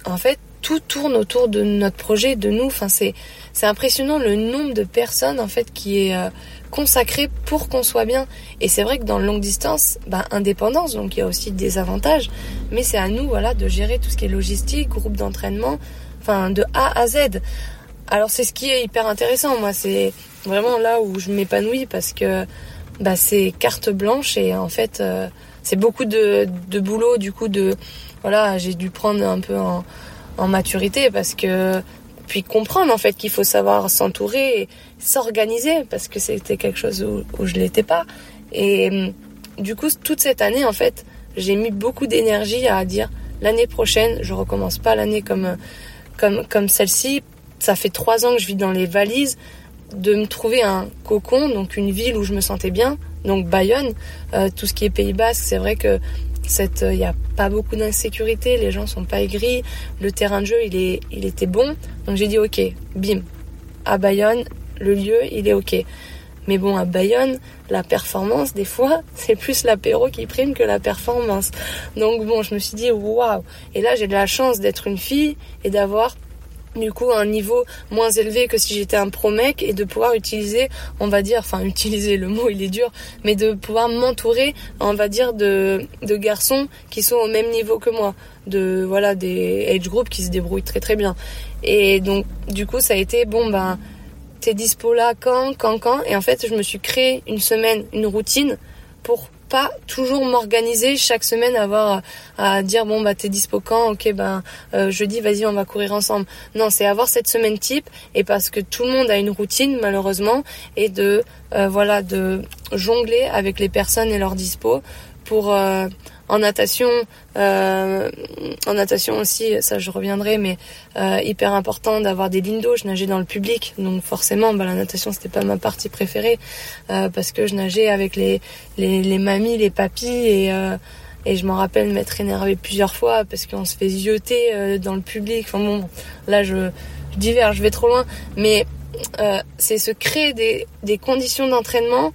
en fait tout tourne autour de notre projet, de nous. Enfin, c'est c'est impressionnant le nombre de personnes en fait qui est consacré pour qu'on soit bien. Et c'est vrai que dans le longue distance, ben, indépendance, donc il y a aussi des avantages, mais c'est à nous voilà de gérer tout ce qui est logistique, groupe d'entraînement, enfin de A à Z. Alors c'est ce qui est hyper intéressant, moi c'est vraiment là où je m'épanouis parce que bah, c'est carte blanche et en fait euh, c'est beaucoup de, de boulot du coup de voilà j'ai dû prendre un peu en, en maturité parce que puis comprendre en fait qu'il faut savoir s'entourer et s'organiser parce que c'était quelque chose où, où je l'étais pas et hum, du coup toute cette année en fait j'ai mis beaucoup d'énergie à dire l'année prochaine je recommence pas l'année comme comme comme celle-ci ça fait trois ans que je vis dans les valises de me trouver un cocon donc une ville où je me sentais bien donc Bayonne euh, tout ce qui est Pays Basque c'est vrai que il euh, n'y a pas beaucoup d'insécurité, les gens sont pas aigris, le terrain de jeu il, est, il était bon. Donc j'ai dit ok, bim, à Bayonne, le lieu il est ok. Mais bon, à Bayonne, la performance, des fois, c'est plus l'apéro qui prime que la performance. Donc bon, je me suis dit waouh. Et là, j'ai de la chance d'être une fille et d'avoir du coup un niveau moins élevé que si j'étais un pro mec et de pouvoir utiliser on va dire enfin utiliser le mot il est dur mais de pouvoir m'entourer on va dire de, garçons qui sont au même niveau que moi de voilà des age groups qui se débrouillent très très bien et donc du coup ça a été bon ben t'es dispo là quand quand quand? Et en fait je me suis créé une semaine une routine pour pas toujours m'organiser chaque semaine avoir à dire bon bah t'es dispo quand? Ok ben euh, jeudi vas-y on va courir ensemble. Non c'est avoir cette semaine type et parce que tout le monde a une routine malheureusement et de euh, voilà de jongler avec les personnes et leur dispo pour euh, en natation, euh, en natation aussi, ça je reviendrai, mais euh, hyper important d'avoir des lignes d'eau. Je nageais dans le public, donc forcément, bah, la natation c'était pas ma partie préférée euh, parce que je nageais avec les les, les mamies, les papis et euh, et je m'en rappelle m'être énervée plusieurs fois parce qu'on se fait zioter euh, dans le public. Enfin bon, là je, je diverge, je vais trop loin, mais euh, c'est se créer des, des conditions d'entraînement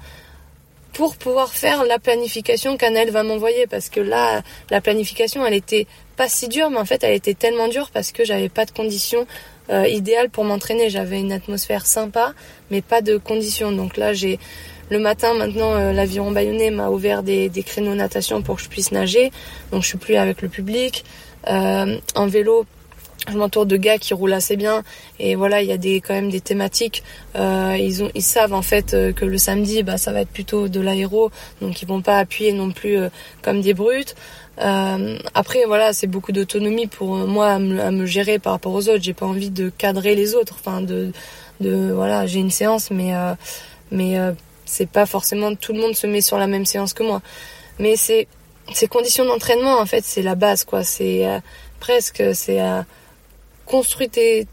pour pouvoir faire la planification qu'Annelle va m'envoyer. Parce que là la planification elle était pas si dure mais en fait elle était tellement dure parce que j'avais pas de conditions euh, idéales pour m'entraîner. J'avais une atmosphère sympa mais pas de conditions. Donc là j'ai le matin maintenant euh, l'aviron bayonnais m'a ouvert des, des créneaux natation pour que je puisse nager. Donc je suis plus avec le public. Euh, en vélo je m'entoure de gars qui roulent assez bien. Et voilà il y a des quand même des thématiques. Euh, ils ont ils savent en fait euh, que le samedi bah ça va être plutôt de l'aéro. Donc ils vont pas appuyer non plus euh, comme des brutes. Après voilà c'est beaucoup d'autonomie pour moi à me, gérer par rapport aux autres. J'ai pas envie de cadrer les autres. Enfin de de voilà j'ai une séance mais mais c'est pas forcément tout le monde se met sur la même séance que moi. Mais c'est ces conditions d'entraînement en fait. C'est la base quoi. C'est presque c'est construis tes,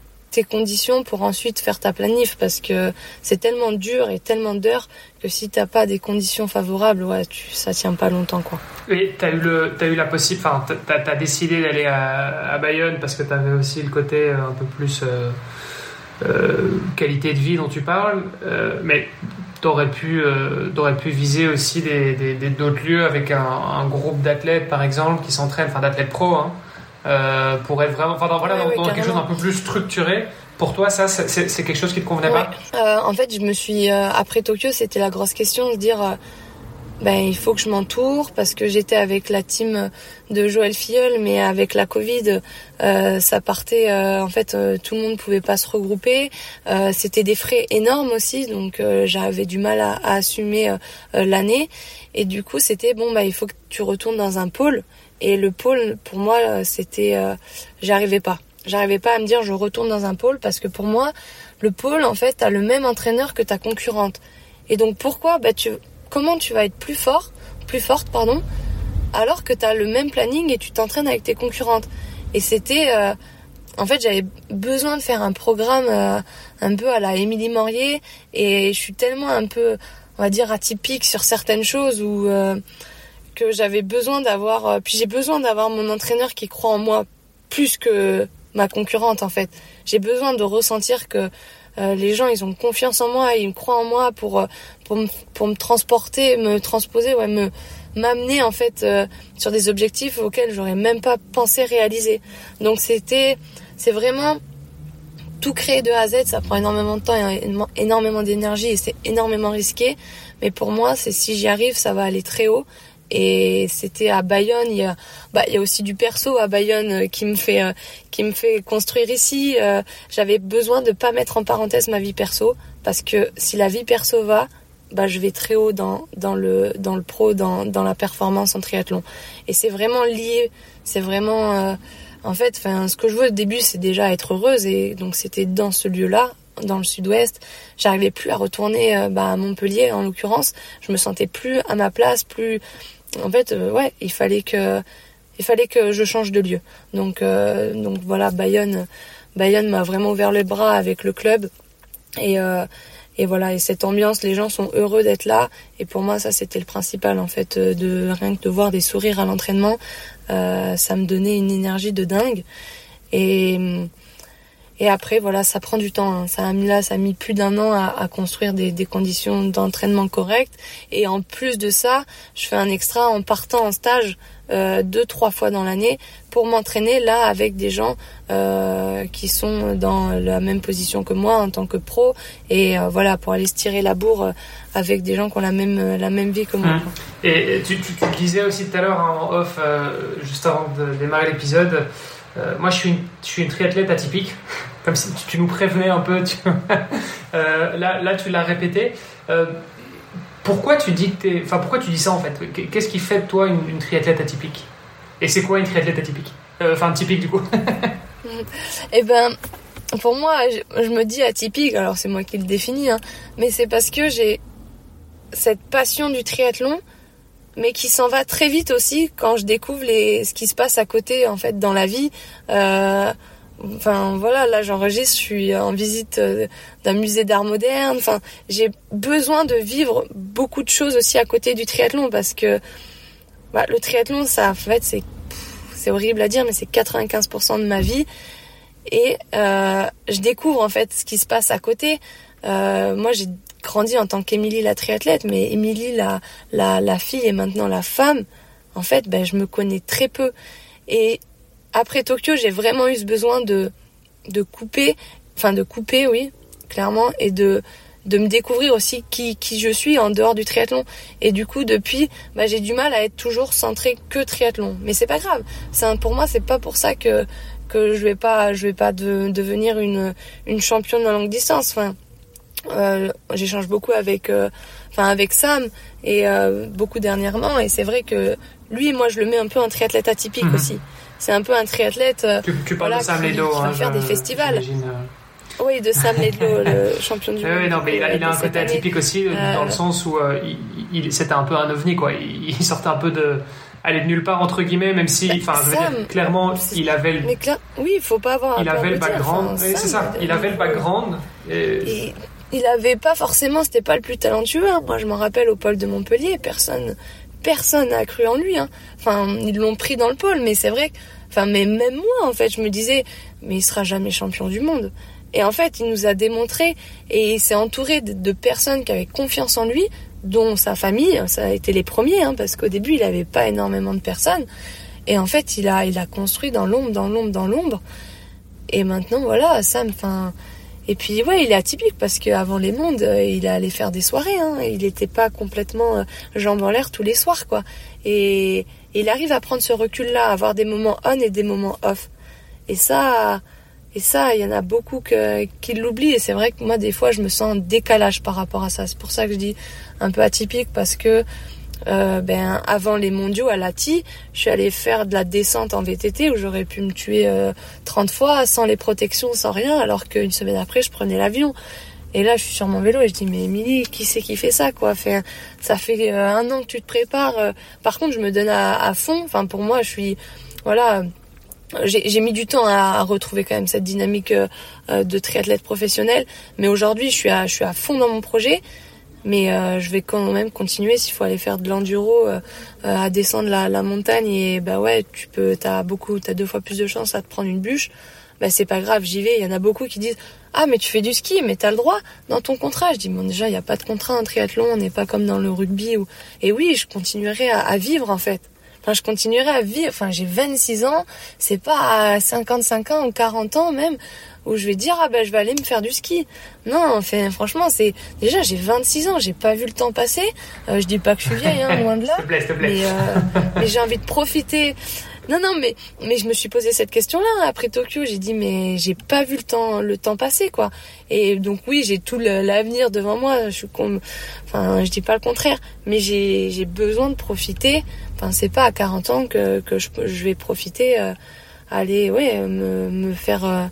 conditions pour ensuite faire ta planif parce que c'est tellement dur et tellement d'heures que si t'as pas des conditions favorables, ouais, tu, ça tient pas longtemps quoi. Et t'as eu le, as eu la possible, enfin, t'as as décidé d'aller à, Bayonne parce que t'avais aussi le côté un peu plus euh, euh, qualité de vie dont tu parles, euh, mais t'aurais pu, euh, aurais pu viser aussi des, d'autres lieux avec un, un groupe d'athlètes par exemple qui s'entraînent, enfin d'athlètes pro. Hein, euh, pour être vraiment, enfin dans, voilà, dans, quelque chose d'un peu plus structuré. Pour toi, ça, c'est, quelque chose qui te convenait ouais. pas euh, En fait, je me suis euh, après Tokyo, c'était la grosse question de dire, ben il faut que je m'entoure parce que j'étais avec la team de Joël Filleul, mais avec la Covid, ça partait. en fait, tout le monde pouvait pas se regrouper. c'était des frais énormes aussi, donc j'avais du mal à, à assumer l'année. Et du coup, c'était bon, bah il faut que tu retournes dans un pôle. Et le pôle, pour moi, c'était, euh, j'arrivais pas. J'arrivais pas à me dire je retourne dans un pôle parce que pour moi, le pôle, en fait, t'as le même entraîneur que ta concurrente. Et donc pourquoi, bah comment tu vas être plus fort, plus forte, pardon, alors que t'as le même planning et tu t'entraînes avec tes concurrentes? Et c'était, euh, en fait, j'avais besoin de faire un programme euh, un peu à la Émilie Morier et je suis tellement un peu, on va dire atypique sur certaines choses où euh, que j'avais besoin d'avoir euh, puis j'ai besoin d'avoir mon entraîneur qui croit en moi plus que ma concurrente en fait. J'ai besoin de ressentir que euh, les gens ils ont confiance en moi ils me croient en moi pour euh, pour me, pour me transporter me transposer ouais me m'amener en fait sur des objectifs auxquels j'aurais même pas pensé réaliser. Donc c'était c'est vraiment tout créer de A à Z ça prend énormément de temps et énormément d'énergie et c'est énormément risqué. Mais pour moi c'est si j'y arrive ça va aller très haut et c'était à Bayonne il y a bah il y a aussi du perso à Bayonne qui me fait euh, qui me fait construire ici euh, j'avais besoin de pas mettre en parenthèse ma vie perso parce que si la vie perso va bah je vais très haut dans dans le dans le pro dans dans la performance en triathlon et c'est vraiment lié c'est vraiment euh, en fait, enfin, ce que je veux au début, c'est déjà être heureuse et donc c'était dans ce lieu-là, dans le sud-ouest. J'arrivais plus à retourner euh, bah, à Montpellier, en l'occurrence. Je me sentais plus à ma place, plus. En fait, euh, ouais, il fallait que, il fallait que je change de lieu. Donc, euh, donc voilà, Bayonne, Bayonne m'a vraiment ouvert les bras avec le club et et voilà, et cette ambiance, les gens sont heureux d'être là. Et pour moi, ça, c'était le principal, en fait, de rien que de voir des sourires à l'entraînement. Euh, ça me donnait une énergie de dingue. Et, et après, voilà, ça prend du temps. Hein. Ça a mis là, ça a mis plus d'un an à, à construire des, des conditions d'entraînement correctes. Et en plus de ça, je fais un extra en partant en stage euh, deux trois fois dans l'année pour m'entraîner là avec des gens euh, qui sont dans la même position que moi en tant que pro et euh, voilà pour aller se tirer la bourre avec des gens qui ont la même la même vie que moi. Mmh. Et tu, tu, tu, disais aussi tout à l'heure en off juste avant de démarrer l'épisode. moi, je suis, une, je suis une triathlète atypique, comme si tu, nous prévenais un peu. là, là, tu l'as répété. Pourquoi tu dis que enfin pourquoi tu dis ça en fait? Qu'est-ce qui fait de toi une, triathlète atypique? Et c'est quoi une triathlète atypique? Euh, Enfin typique du coup. eh ben pour moi, je, me dis atypique. Alors c'est moi qui le définis, hein, mais c'est parce que j'ai cette passion du triathlon, mais qui s'en va très vite aussi quand je découvre les, ce qui se passe à côté en fait dans la vie. Euh, Enfin voilà, là j'enregistre, je suis en visite euh, d'un musée d'art moderne. Enfin, j'ai besoin de vivre beaucoup de choses aussi à côté du triathlon parce que bah, le triathlon, ça en fait c'est c'est horrible à dire, mais c'est 95% de ma vie et euh, je découvre en fait ce qui se passe à côté. Euh, moi, j'ai grandi en tant qu'Émilie la triathlète, mais Émilie la, la, la fille et maintenant la femme, en fait, ben, je me connais très peu. Et après Tokyo, j'ai vraiment eu ce besoin de, de couper, enfin de couper, oui, clairement, et de, de me découvrir aussi qui, qui je suis en dehors du triathlon. Et du coup, depuis, bah, j'ai du mal à être toujours centré que triathlon. Mais c'est pas grave. C'est pour moi, c'est pas pour ça que que je vais pas, je vais pas de, devenir une une championne de longue distance. Enfin, euh, j'échange beaucoup avec, euh, enfin avec Sam et euh, beaucoup dernièrement. Et c'est vrai que lui, moi, je le mets un peu en triathlète atypique mhm. aussi c'est un peu un triathlète. Euh, tu, tu parles de Sam Ledlo, qui, hein, faire des festivals. Euh. Oui, de Sam Ledlo, le champion du monde. Oui, non, mais il a, il a un côté atypique aussi, euh, dans le sens où il, il c'était un peu un ovni, quoi. Il, sortait un peu de aller de nulle part entre guillemets même si enfin je veux dire clairement il avait le mais oui il faut pas avoir il avait le background c'est ça il avait le background et... il avait pas forcément c'était pas le plus talentueux hein. moi je m'en rappelle au pôle de Montpellier personne personne n'a cru en lui. Hein. Enfin, ils l'ont pris dans le pôle, mais c'est vrai. Enfin, mais même moi, en fait, je me disais, mais il sera jamais champion du monde. Et en fait, il nous a démontré et il s'est entouré de, personnes qui avaient confiance en lui, dont sa famille. Ça a été les premiers, hein, parce qu'au début, il n'avait pas énormément de personnes. Et en fait, il a, il a construit dans l'ombre, dans l'ombre, dans l'ombre. Et maintenant, voilà, Sam, enfin, et puis ouais, il est atypique parce qu'avant les mondes, euh, il allait faire des soirées. Hein. Il n'était pas complètement euh, jambes en l'air tous les soirs, quoi. Et, il arrive à prendre ce recul-là, à avoir des moments on et des moments off. Et ça, et ça, il y en a beaucoup que, qui l'oublient. Et c'est vrai que moi, des fois, je me sens en décalage par rapport à ça. C'est pour ça que je dis un peu atypique parce que euh, ben, avant les mondiaux à Lati, je suis allée faire de la descente en VTT où j'aurais pu me tuer 30 euh, fois sans les protections, sans rien, alors qu'une semaine après, je prenais l'avion. Et là, je suis sur mon vélo et je dis, mais Émilie, qui c'est qui fait ça, quoi? Ça fait euh, un an que tu te prépares. Par contre, je me donne à, fond. Enfin, pour moi, je suis... Voilà j'ai mis du temps à, retrouver quand même cette dynamique de triathlète professionnel, mais aujourd'hui je je suis à fond dans mon projet. Mais euh, je vais quand même continuer. S'il faut aller faire de l'enduro euh, euh, à descendre la, montagne et bah ouais tu peux t'as beaucoup t'as deux fois plus de chances à te prendre une bûche bah c'est pas grave j'y vais. Il y en a beaucoup qui disent ah mais tu fais du ski mais t'as le droit. Dans ton contrat je dis bon déjà il y a pas de contrat en triathlon. On n'est pas comme dans le rugby ou et oui je continuerai à vivre en fait Enfin, je continuerai à vivre. Enfin, j'ai 26 ans. C'est pas à 55 ans ou 40 ans même où je vais dire ah ben je vais aller me faire du ski. Non, enfin franchement c'est déjà j'ai 26 ans, j'ai pas vu le temps passer. Euh, je dis pas que je suis vieille, hein, loin de là. plaît, plaît. Mais, euh, mais j'ai envie de profiter. Non non mais mais je me suis posé cette question-là après Tokyo. J'ai dit mais j'ai pas vu le temps le temps passer quoi. Et donc oui j'ai tout l'avenir devant moi. Je suis je dis pas le contraire, mais j'ai besoin de profiter. Enfin c'est pas à 40 ans que je, vais profiter. Euh, aller, ouais, me, faire, euh,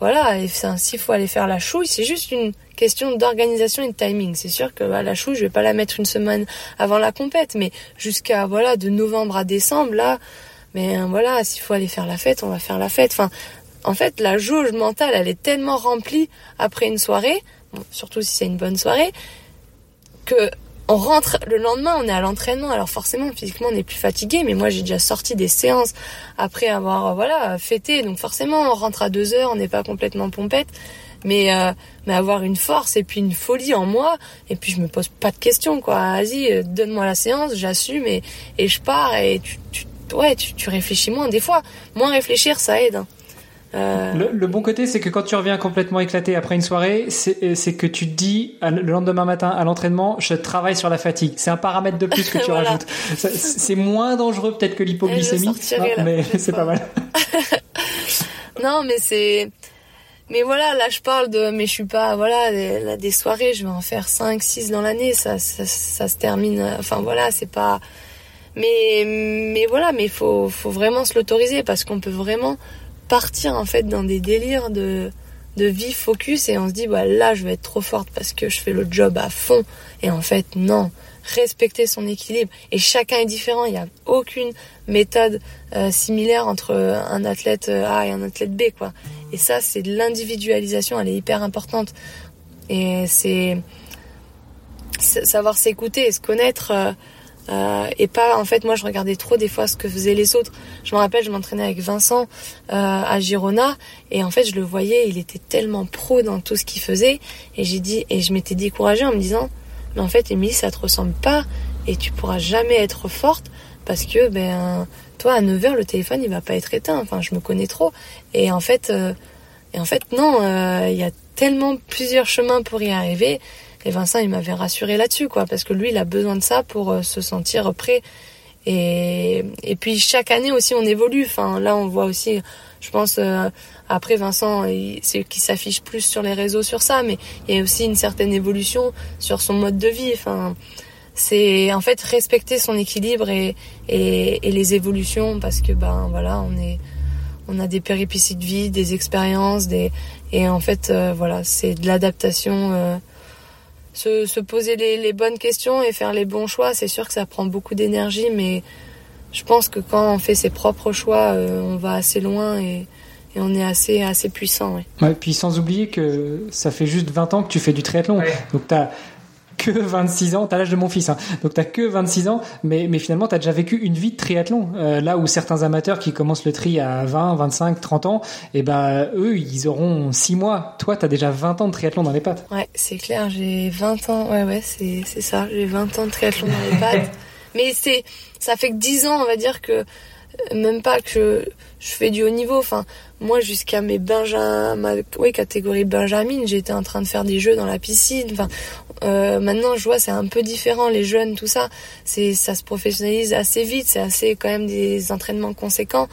voilà, s'il faut aller faire la chouille, c'est juste une question d'organisation et de timing. C'est sûr que bah, la chouille, je vais pas la mettre une semaine avant la compète, mais jusqu'à voilà de novembre à décembre, là, mais euh, voilà, s'il faut aller faire la fête, on va faire la fête. Enfin, en fait, la jauge mentale, elle est tellement remplie après une soirée, surtout si c'est une bonne soirée, que on rentre le lendemain, on est à l'entraînement. Alors forcément, physiquement, on est plus fatigué. Mais moi, j'ai déjà sorti des séances après avoir voilà fêté. Donc forcément, on rentre à deux heures, on n'est pas complètement pompette. Mais euh, mais avoir une force et puis une folie en moi. Et puis je me pose pas de questions quoi. Vas-y, euh, donne-moi la séance, j'assume et et je pars. Et tu ouais, tu, tu réfléchis moins. Des fois, moins réfléchir, ça aide. Hein. Euh, le, bon côté, c'est que quand tu reviens complètement éclaté après une soirée, c'est euh, que tu te dis le lendemain matin à l'entraînement, je travaille sur la fatigue. C'est un paramètre de plus que tu rajoutes. C'est moins dangereux peut-être que l'hypoglycémie, mais c'est pas mal. non, mais c'est... Mais voilà, là je parle de... Mais je suis pas... Voilà, des, des soirées, je vais en faire 5, 6 dans l'année, ça, ça, ça se termine... Enfin voilà, c'est pas... Mais, mais voilà, mais faut, faut vraiment se l'autoriser parce qu'on peut vraiment partir en fait dans des délires de, de vie focus et on se dit bah là je vais être trop forte parce que je fais le job à fond. Et en fait non. Respecter son équilibre. Et chacun est différent. Il n'y a aucune méthode euh, similaire entre un athlète A et un athlète B quoi. Et ça c'est de l'individualisation. Elle est hyper importante. Et c'est savoir s'écouter et se connaître euh, euh, et pas en fait moi je regardais trop des fois ce que faisaient les autres. Je me rappelle je m'entraînais avec Vincent euh, à Girona et en fait je le voyais il était tellement pro dans tout ce qu'il faisait et j'ai dit et je m'étais découragée en me disant mais en fait Émilie ça te ressemble pas et tu pourras jamais être forte parce que ben toi à 9h le téléphone il va pas être éteint. Enfin je me connais trop. Et en fait euh, et en fait non il y a tellement plusieurs chemins pour y arriver et Vincent, il m'avait rassuré là-dessus, quoi, parce que lui, il a besoin de ça pour euh, se sentir prêt. Et, et puis chaque année aussi, on évolue. Enfin, là, on voit aussi, je pense, euh, après Vincent, c'est qui s'affiche plus sur les réseaux sur ça, mais il y a aussi une certaine évolution sur son mode de vie. Enfin, c'est en fait respecter son équilibre et, et, et, les évolutions, parce que ben voilà, on est, on a des péripéties de vie, des expériences, des et en fait, euh, voilà, c'est de l'adaptation se, poser les, bonnes questions et faire les bons choix. C'est sûr que ça prend beaucoup d'énergie, mais je pense que quand on fait ses propres choix, euh, on va assez loin et, on est assez, assez puissant. Ouais. puis sans oublier que ça fait juste 20 ans que tu fais du triathlon. Donc tu as que 26 ans, t'as l'âge de mon fils, hein. donc t'as que 26 ans, mais, mais finalement t'as déjà vécu une vie de triathlon. Euh, là où certains amateurs qui commencent le tri à 20, 25, 30 ans, et eh ben eux ils auront 6 mois. Toi t'as déjà 20 ans de triathlon dans les pattes. Ouais, c'est clair, j'ai 20 ans, ouais ouais, c'est c'est ça, j'ai 20 ans de triathlon dans les pattes. mais c'est ça fait que 10 ans, on va dire que même pas que je, je fais du haut niveau, enfin moi jusqu'à mes benjamins, oui catégorie benjamin, j'étais en train de faire des jeux dans la piscine. Enfin, euh, maintenant, je vois, c'est un peu différent. Les jeunes, tout ça, c'est, ça se professionnalise assez vite. C'est assez quand même des entraînements conséquents.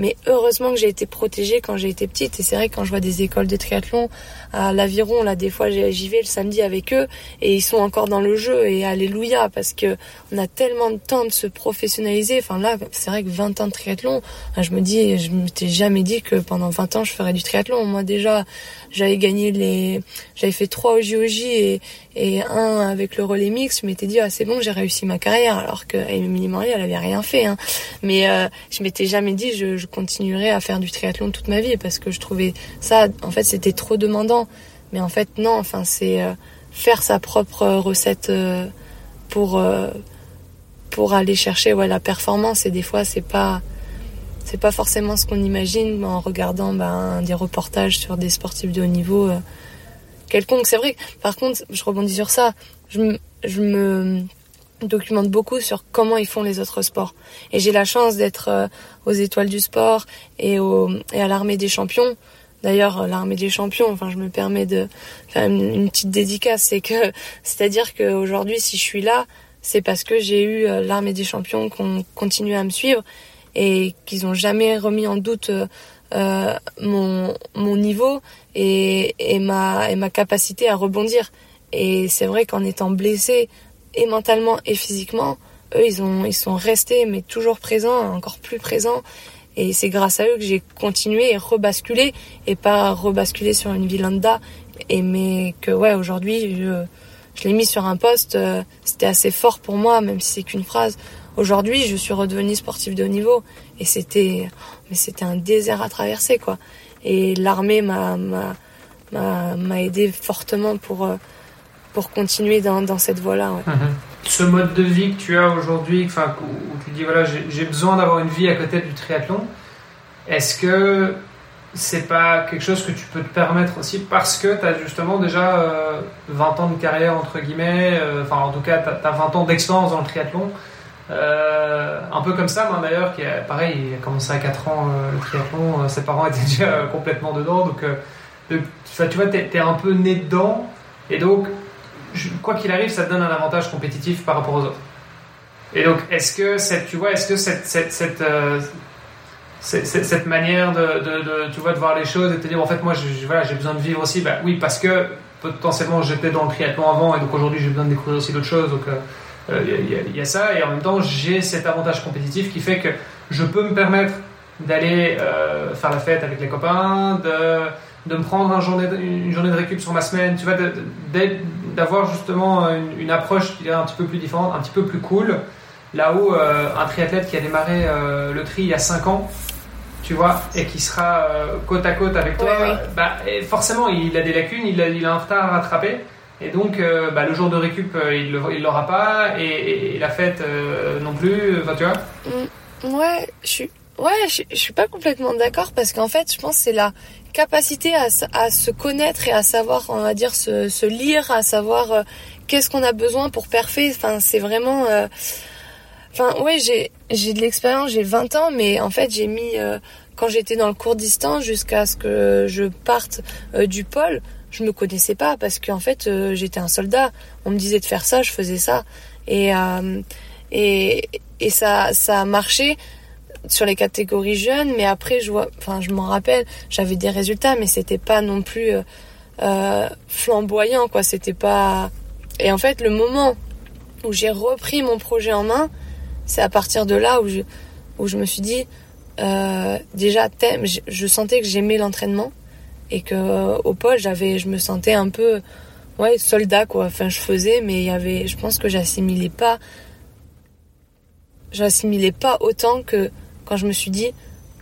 Mais heureusement que j'ai été protégée quand j'ai été petite. Et c'est vrai quand je vois des écoles de triathlon à l'aviron, là, des fois, j'y vais le samedi avec eux et ils sont encore dans le jeu. Et alléluia, parce que on a tellement de temps de se professionnaliser. Enfin là, c'est vrai que 20 ans de triathlon, je me dis, je m'étais jamais dit que pendant 20 ans je ferais du triathlon. Moi déjà, j'avais gagné les, j'avais fait trois au JOJ et, et un avec le relais mix. Je m'étais dit ah c'est bon, j'ai réussi ma carrière alors que Emily Marie elle avait rien fait. Hein. Mais euh, je m'étais jamais dit je, je continuerais à faire du triathlon toute ma vie parce que je trouvais ça en fait c'était trop demandant. Mais en fait non, enfin c'est euh, faire sa propre recette euh, pour euh, pour aller chercher ouais la performance et des fois c'est pas c'est pas forcément ce qu'on imagine en regardant ben, des reportages sur des sportifs de haut niveau euh, quelconque. C'est vrai. Par contre, je rebondis sur ça. Je je me documente beaucoup sur comment ils font les autres sports. Et j'ai la chance d'être euh, aux étoiles du sport et, au, et à l'armée des champions. D'ailleurs, l'armée des champions, enfin, je me permets de faire une, petite dédicace, c'est que, c'est-à-dire qu'aujourd'hui, si je suis là, c'est parce que j'ai eu euh, l'armée des champions qu'on continue à me suivre et qu'ils ont jamais remis en doute euh, mon, mon niveau et, et, ma, et ma capacité à rebondir. Et c'est vrai qu'en étant blessé et mentalement et physiquement, eux ils ont ils sont restés mais toujours présents, encore plus présents. Et c'est grâce à eux que j'ai continué et rebasculé et pas rebasculé sur une vie lambda. Et mais que ouais, aujourd'hui, je, je l'ai mis sur un poste. euh, C'était assez fort pour moi, même si c'est qu'une phrase. Aujourd'hui, je suis redevenue sportive de haut niveau et c'était, mais c'était un désert à traverser quoi. Et l'armée m'a m'a m'a m'a aidé fortement pour euh, pour continuer dans dans cette voie-là. Ouais. Ce mode de vie que tu as aujourd'hui, où tu dis voilà, j'ai besoin d'avoir une vie à côté du triathlon, est-ce que c'est pas quelque chose que tu peux te permettre aussi parce que tu as justement déjà euh, 20 ans de carrière, entre guillemets, euh, enfin, en tout cas, tu as, 20 ans d'expérience dans le triathlon. Euh, un peu comme ça, moi d'ailleurs, qui a, pareil, il a commencé à 4 ans euh, le triathlon, ses parents étaient déjà complètement dedans, donc tu vois, t'es es un peu né dedans, et donc, quoi qu'il arrive, ça te donne un avantage compétitif par rapport aux autres. Et donc, est-ce que cette, tu vois, est-ce que cette, cette, cette, euh, manière de, de, tu vois, de voir les choses et de te dire, en fait, moi, j'ai besoin de vivre aussi, bah oui, parce que potentiellement j'étais dans le triathlon avant, et donc aujourd'hui, j'ai besoin de découvrir aussi d'autres choses, donc. euh, euh, Il y, a- il ça, et en même temps, j'ai cet avantage compétitif qui fait que je peux me permettre d'aller euh, faire la fête avec les copains, de, de me prendre une journée de récup sur ma semaine, tu vois, d'être- d'avoir justement une, une approche qui est un petit peu plus différente, un petit peu plus cool. Là où euh, un triathlète qui a démarré euh, le tri il y a 5 ans, tu vois, et qui sera euh, côte à côte avec toi, Ouais, bah, et forcément il a des lacunes, il a, il a un retard à rattraper. Et donc, bah, le jour de récup, il ne l'aura pas, et, et- et la fête non plus, enfin, tu vois. Ouais, je suis, ouais, je, je suis pas complètement d'accord parce qu'en fait, je pense que c'est la capacité à, à se connaître et à savoir, on va dire, se, se lire, à savoir euh, qu'est-ce qu'on a besoin pour parfait. Enfin, c'est vraiment, euh, enfin, ouais, j'ai, j'ai de l'expérience, j'ai 20 ans, mais en fait, j'ai mis, euh, quand j'étais dans le court distance jusqu'à ce que je parte euh, du pôle, je me connaissais pas parce qu'en fait, euh, j'étais un soldat. On me disait de faire ça, je faisais ça. Et, et, et ça, ça a marché sur les catégories jeunes, mais après, je vois, enfin, je m'en rappelle, j'avais des résultats, mais c'était pas non plus euh, euh, flamboyant, quoi. C'était pas. Et en fait, le moment où j'ai repris mon projet en main, c'est à partir de là où je, où je me suis dit, euh, déjà, thème, je, je sentais que j'aimais l'entraînement et que euh, au pôle, j'avais, je me sentais un peu, ouais, soldat, quoi. Enfin, je faisais, mais il y avait, je pense que j'assimilais pas j'assimilais pas autant que quand je me suis dit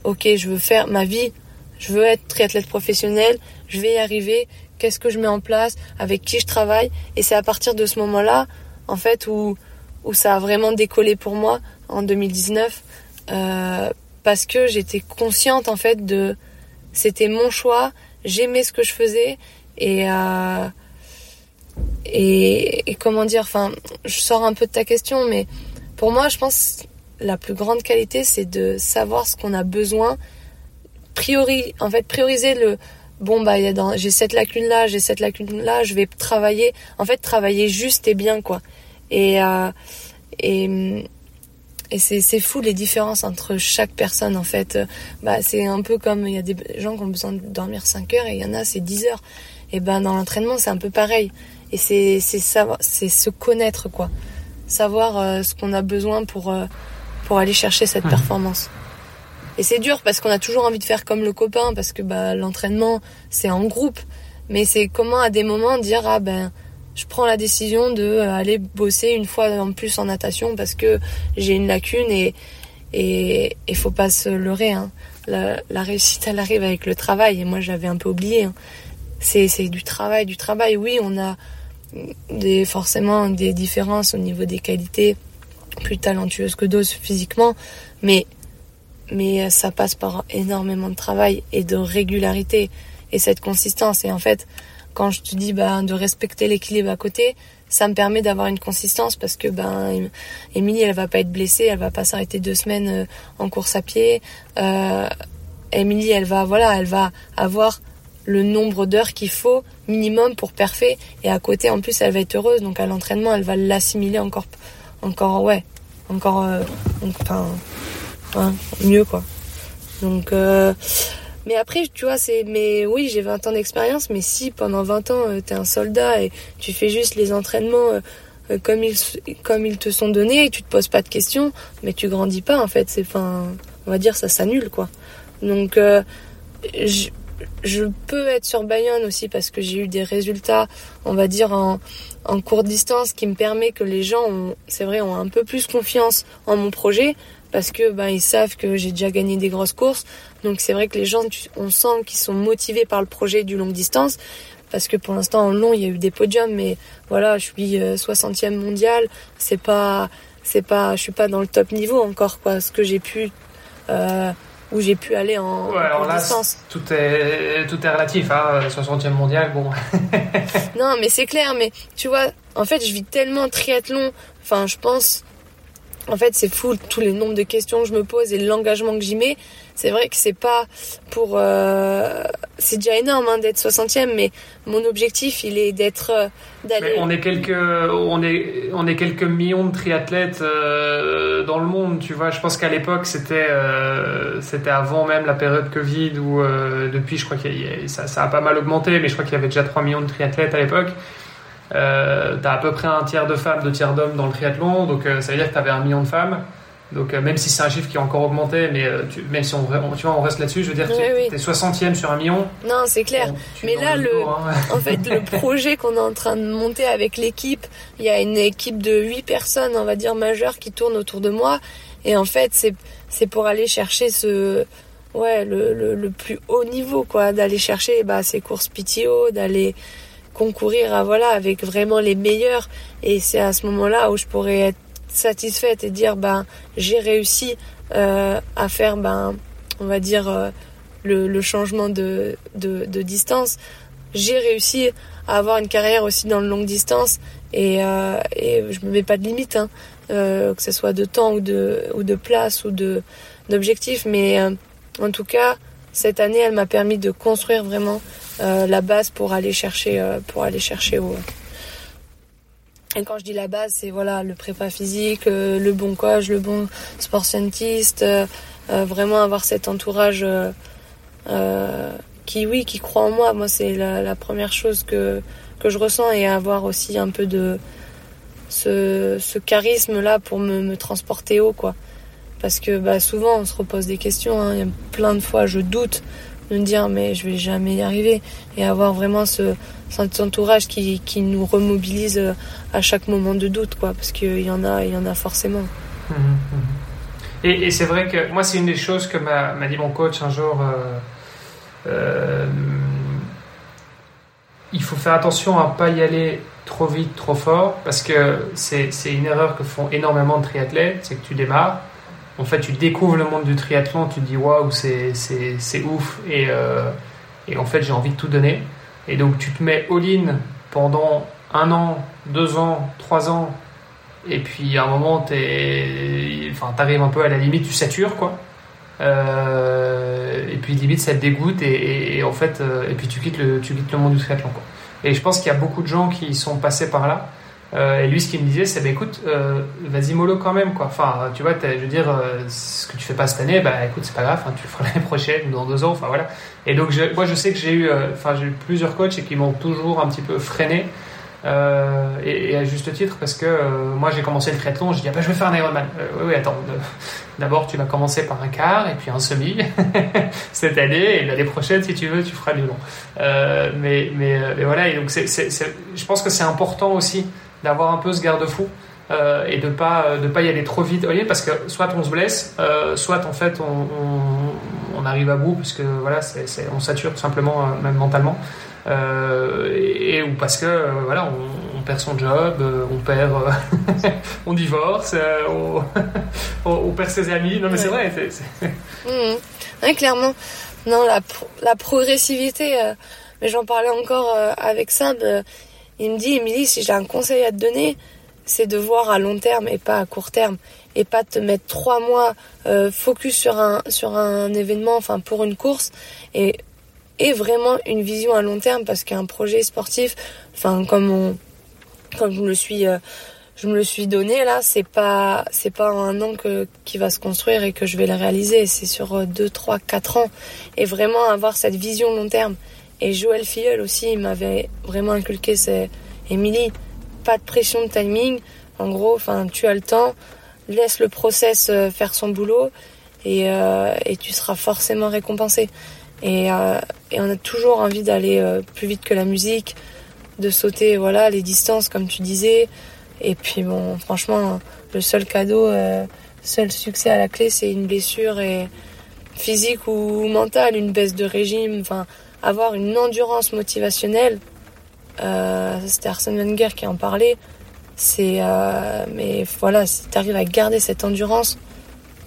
ok je veux faire ma vie je veux être triathlète professionnel je vais y arriver qu'est-ce que je mets en place avec qui je travaille. Et c'est à partir de ce moment là en fait où où ça a vraiment décollé pour moi en 2019 euh, parce que j'étais consciente en fait de c'était mon choix j'aimais ce que je faisais et euh, et, et comment dire enfin je sors un peu de ta question mais pour moi, je pense la plus grande qualité, c'est de savoir ce qu'on a besoin. Priori, en fait, prioriser le bon bah j'ai cette lacune là, j'ai cette lacune là, je vais travailler. En fait, travailler juste et bien quoi. Et euh, et et c'est fou les différences entre chaque personne en fait. Bah c'est un peu comme il y a des gens qui ont besoin de dormir 5 heures et il y en a c'est 10 heures. Et ben dans l'entraînement, c'est un peu pareil. Et c'est c'est savoir c'est se connaître quoi savoir euh, ce qu'on a besoin pour, euh, pour aller chercher cette performance. Et c'est dur parce qu'on a toujours envie de faire comme le copain, parce que bah, l'entraînement, c'est en groupe. Mais c'est comment à des moments dire, ah ben, je prends la décision de euh, aller bosser une fois en plus en natation parce que j'ai une lacune et et il faut pas se leurrer. Hein. La, la réussite, elle arrive avec le travail. Et moi, j'avais un peu oublié. hein. C'est c'est du travail, du travail. Oui, on a des, forcément des différences au niveau des qualités, plus talentueuses que d'autres physiquement, mais, mais ça passe par énormément de travail et de régularité et cette consistance. Et en fait, quand je te dis bah, de respecter l'équilibre à côté, ça me permet d'avoir une consistance parce que ben Émilie elle va pas être blessée, elle va pas s'arrêter deux semaines euh, en course à pied. Euh, Émilie elle va voilà, elle va avoir le nombre d'heures qu'il faut minimum pour parfait et à côté en plus elle va être heureuse donc à l'entraînement elle va l'assimiler encore encore ouais encore euh, enfin ouais, mieux quoi donc euh, mais après tu vois c'est mais oui j'ai 20 ans d'expérience mais si pendant 20 ans euh, t'es un soldat et tu fais juste les entraînements euh, euh, comme ils comme ils te sont donnés et tu te poses pas de questions mais tu grandis pas en fait c'est enfin on va dire, ça s'annule, quoi. Donc, je, peux être sur Bayonne aussi parce que j'ai eu des résultats, on va dire, en, en courte distance qui me permet que les gens, c'est vrai, ont un peu plus confiance en mon projet parce que ben ils savent que j'ai déjà gagné des grosses courses. Donc c'est vrai que les gens, on sent qu'ils sont motivés par le projet du longue distance. Parce que pour l'instant en long il y a eu des podiums, mais voilà, je suis 60e euh, mondial. C'est pas, c'est pas, je suis pas dans le top niveau encore quoi. Ce que j'ai pu, euh, où j'ai pu aller en, ouais, alors là, distance. Tout est, tout est relatif, hein. 60e mondial, bon. non, mais c'est clair. Mais tu vois, en fait, je vis tellement triathlon. Enfin, je pense en fait, c'est fou tous les nombres de questions que je me pose et l'engagement que j'y mets. C'est vrai que c'est pas pour. Euh, c'est déjà énorme hein, d'être 60e, mais mon objectif, il est d'être. Euh. On est quelques, on est, on est quelques millions de triathlètes euh, dans le monde, tu vois. Je pense qu'à l'époque, c'était, avant même la période Covid, où depuis, je crois que ça, ça a pas mal augmenté, mais je crois qu'il y avait déjà 3 millions de triathlètes à l'époque. Euh, tu as à peu près un tiers de femmes, deux tiers d'hommes dans le triathlon, donc euh, ça veut dire que tu avais un million de femmes. Donc euh, même si c'est un chiffre qui a encore augmenté, mais même si on, tu vois, on reste là-dessus, je veux dire, que tu es 60e sur un million. Non, c'est clair. mais là, le, hein. en fait, le projet qu'on est en train de monter avec l'équipe, il y a une équipe de 8 personnes, on va dire, majeures qui tournent autour de moi. Et en fait, c'est pour aller chercher ce, ouais, le, le, le, plus haut niveau, quoi, d'aller chercher bah, ces courses PTO, d'aller concourir à, voilà, avec vraiment les meilleurs. Et c'est à ce moment-là où je pourrais être satisfaite et dire ben j'ai réussi euh, à faire ben on va dire euh, le, changement de, de, distance. J'ai réussi à avoir une carrière aussi dans le longue distance et, euh, et je me mets pas de limite, hein, que ce soit de temps ou de, ou de place ou de d'objectif. Mais en tout cas, cette année, elle m'a permis de construire vraiment euh, la base pour aller chercher, euh, pour aller chercher au. Et quand je dis la base, c'est voilà le prépa physique, euh, le bon coach, le bon sport scientist, vraiment avoir cet entourage qui, oui, qui croit en moi. Moi, c'est la, première chose que que je ressens et avoir aussi un peu de ce, ce charisme là pour me, me transporter haut, quoi parce que bah, souvent on se repose des questions. Hein. Il y a plein de fois je doute me dire mais je vais jamais y arriver et avoir vraiment ce cet entourage qui, qui nous remobilise euh, à chaque moment de doute quoi parce qu'il y en a il y en a forcément. Mmh. Et, et c'est vrai que moi c'est une des choses que m'a dit mon coach un jour. Euh, euh, il faut faire attention à pas y aller trop vite, trop fort, parce que c'est une erreur que font énormément de triathlètes, c'est que tu démarres, en fait, tu découvres le monde du triathlon, tu te dis waouh, c'est ouf, et, euh, et, en fait, j'ai envie de tout donner. Et donc, tu te mets all-in pendant un an, deux ans, trois ans, et puis à un moment, tu arrives un peu à la limite, tu satures, quoi. Euh, et puis limite, ça te dégoûte, et, en fait, euh, et puis tu quittes, le, monde du triathlon. Et je pense qu'il y a beaucoup de gens qui sont passés par là. Euh, et lui, ce qu'il me disait, c'est bah, écoute, euh, vas-y mollo quand même, quoi. Enfin, tu vois, je veux dire, euh, ce que tu fais pas cette année, bah écoute, c'est pas grave, hein, tu le feras l'année prochaine ou dans deux ans, enfin voilà. Et donc, moi, je sais que j'ai eu, enfin, eu plusieurs coachs et qui m'ont toujours un petit peu freiné. Et, et, à juste titre, parce que moi j'ai commencé le triathlon, je dis ah bah, je vais faire un Ironman. oui, oui, attends. D'abord, tu vas commencer par un quart et puis un semi cette année et l'année prochaine, si tu veux, tu feras du long. mais, mais, voilà, et donc je pense que c'est important aussi d'avoir un peu ce garde-fou. Euh, et de pas euh, de pas y aller trop vite parce que soit on se blesse euh, soit en fait on, on, arrive à bout parce que voilà on sature tout simplement même mentalement et, ou parce que voilà on, perd son job on perd on divorce on, on, perd ses amis non mais c'est vrai mmh. clairement non la, la progressivité mais j'en parlais encore avec Sab il me dit, Émilie, si j'ai un conseil à te donner, c'est de voir à long terme et pas à court terme. Et pas te mettre trois mois euh, focus sur un, sur un événement, enfin pour une course. Et, et vraiment une vision à long terme parce qu'un projet sportif, enfin comme, on, comme je me le suis... Euh, je me le suis donné là, c'est pas c'est pas un an que qui va se construire et que je vais le réaliser, c'est sur 2 3 4 ans et vraiment avoir cette vision long terme. Et Joël Filleul aussi m'avait vraiment inculqué, c'est Émilie, pas de pression de timing. En gros, enfin, tu as le temps, laisse le process euh, faire son boulot et, et tu seras forcément récompensé. Et, et on a toujours envie d'aller plus vite que la musique, de sauter voilà les distances comme tu disais. Et puis bon, franchement, le seul cadeau, seul succès à la clé, c'est une blessure et physique ou mentale, une baisse de régime, enfin avoir une endurance motivationnelle. Euh, C'était Arsène Wenger qui en parlait. C'est euh, mais voilà, si tu arrives à garder cette endurance,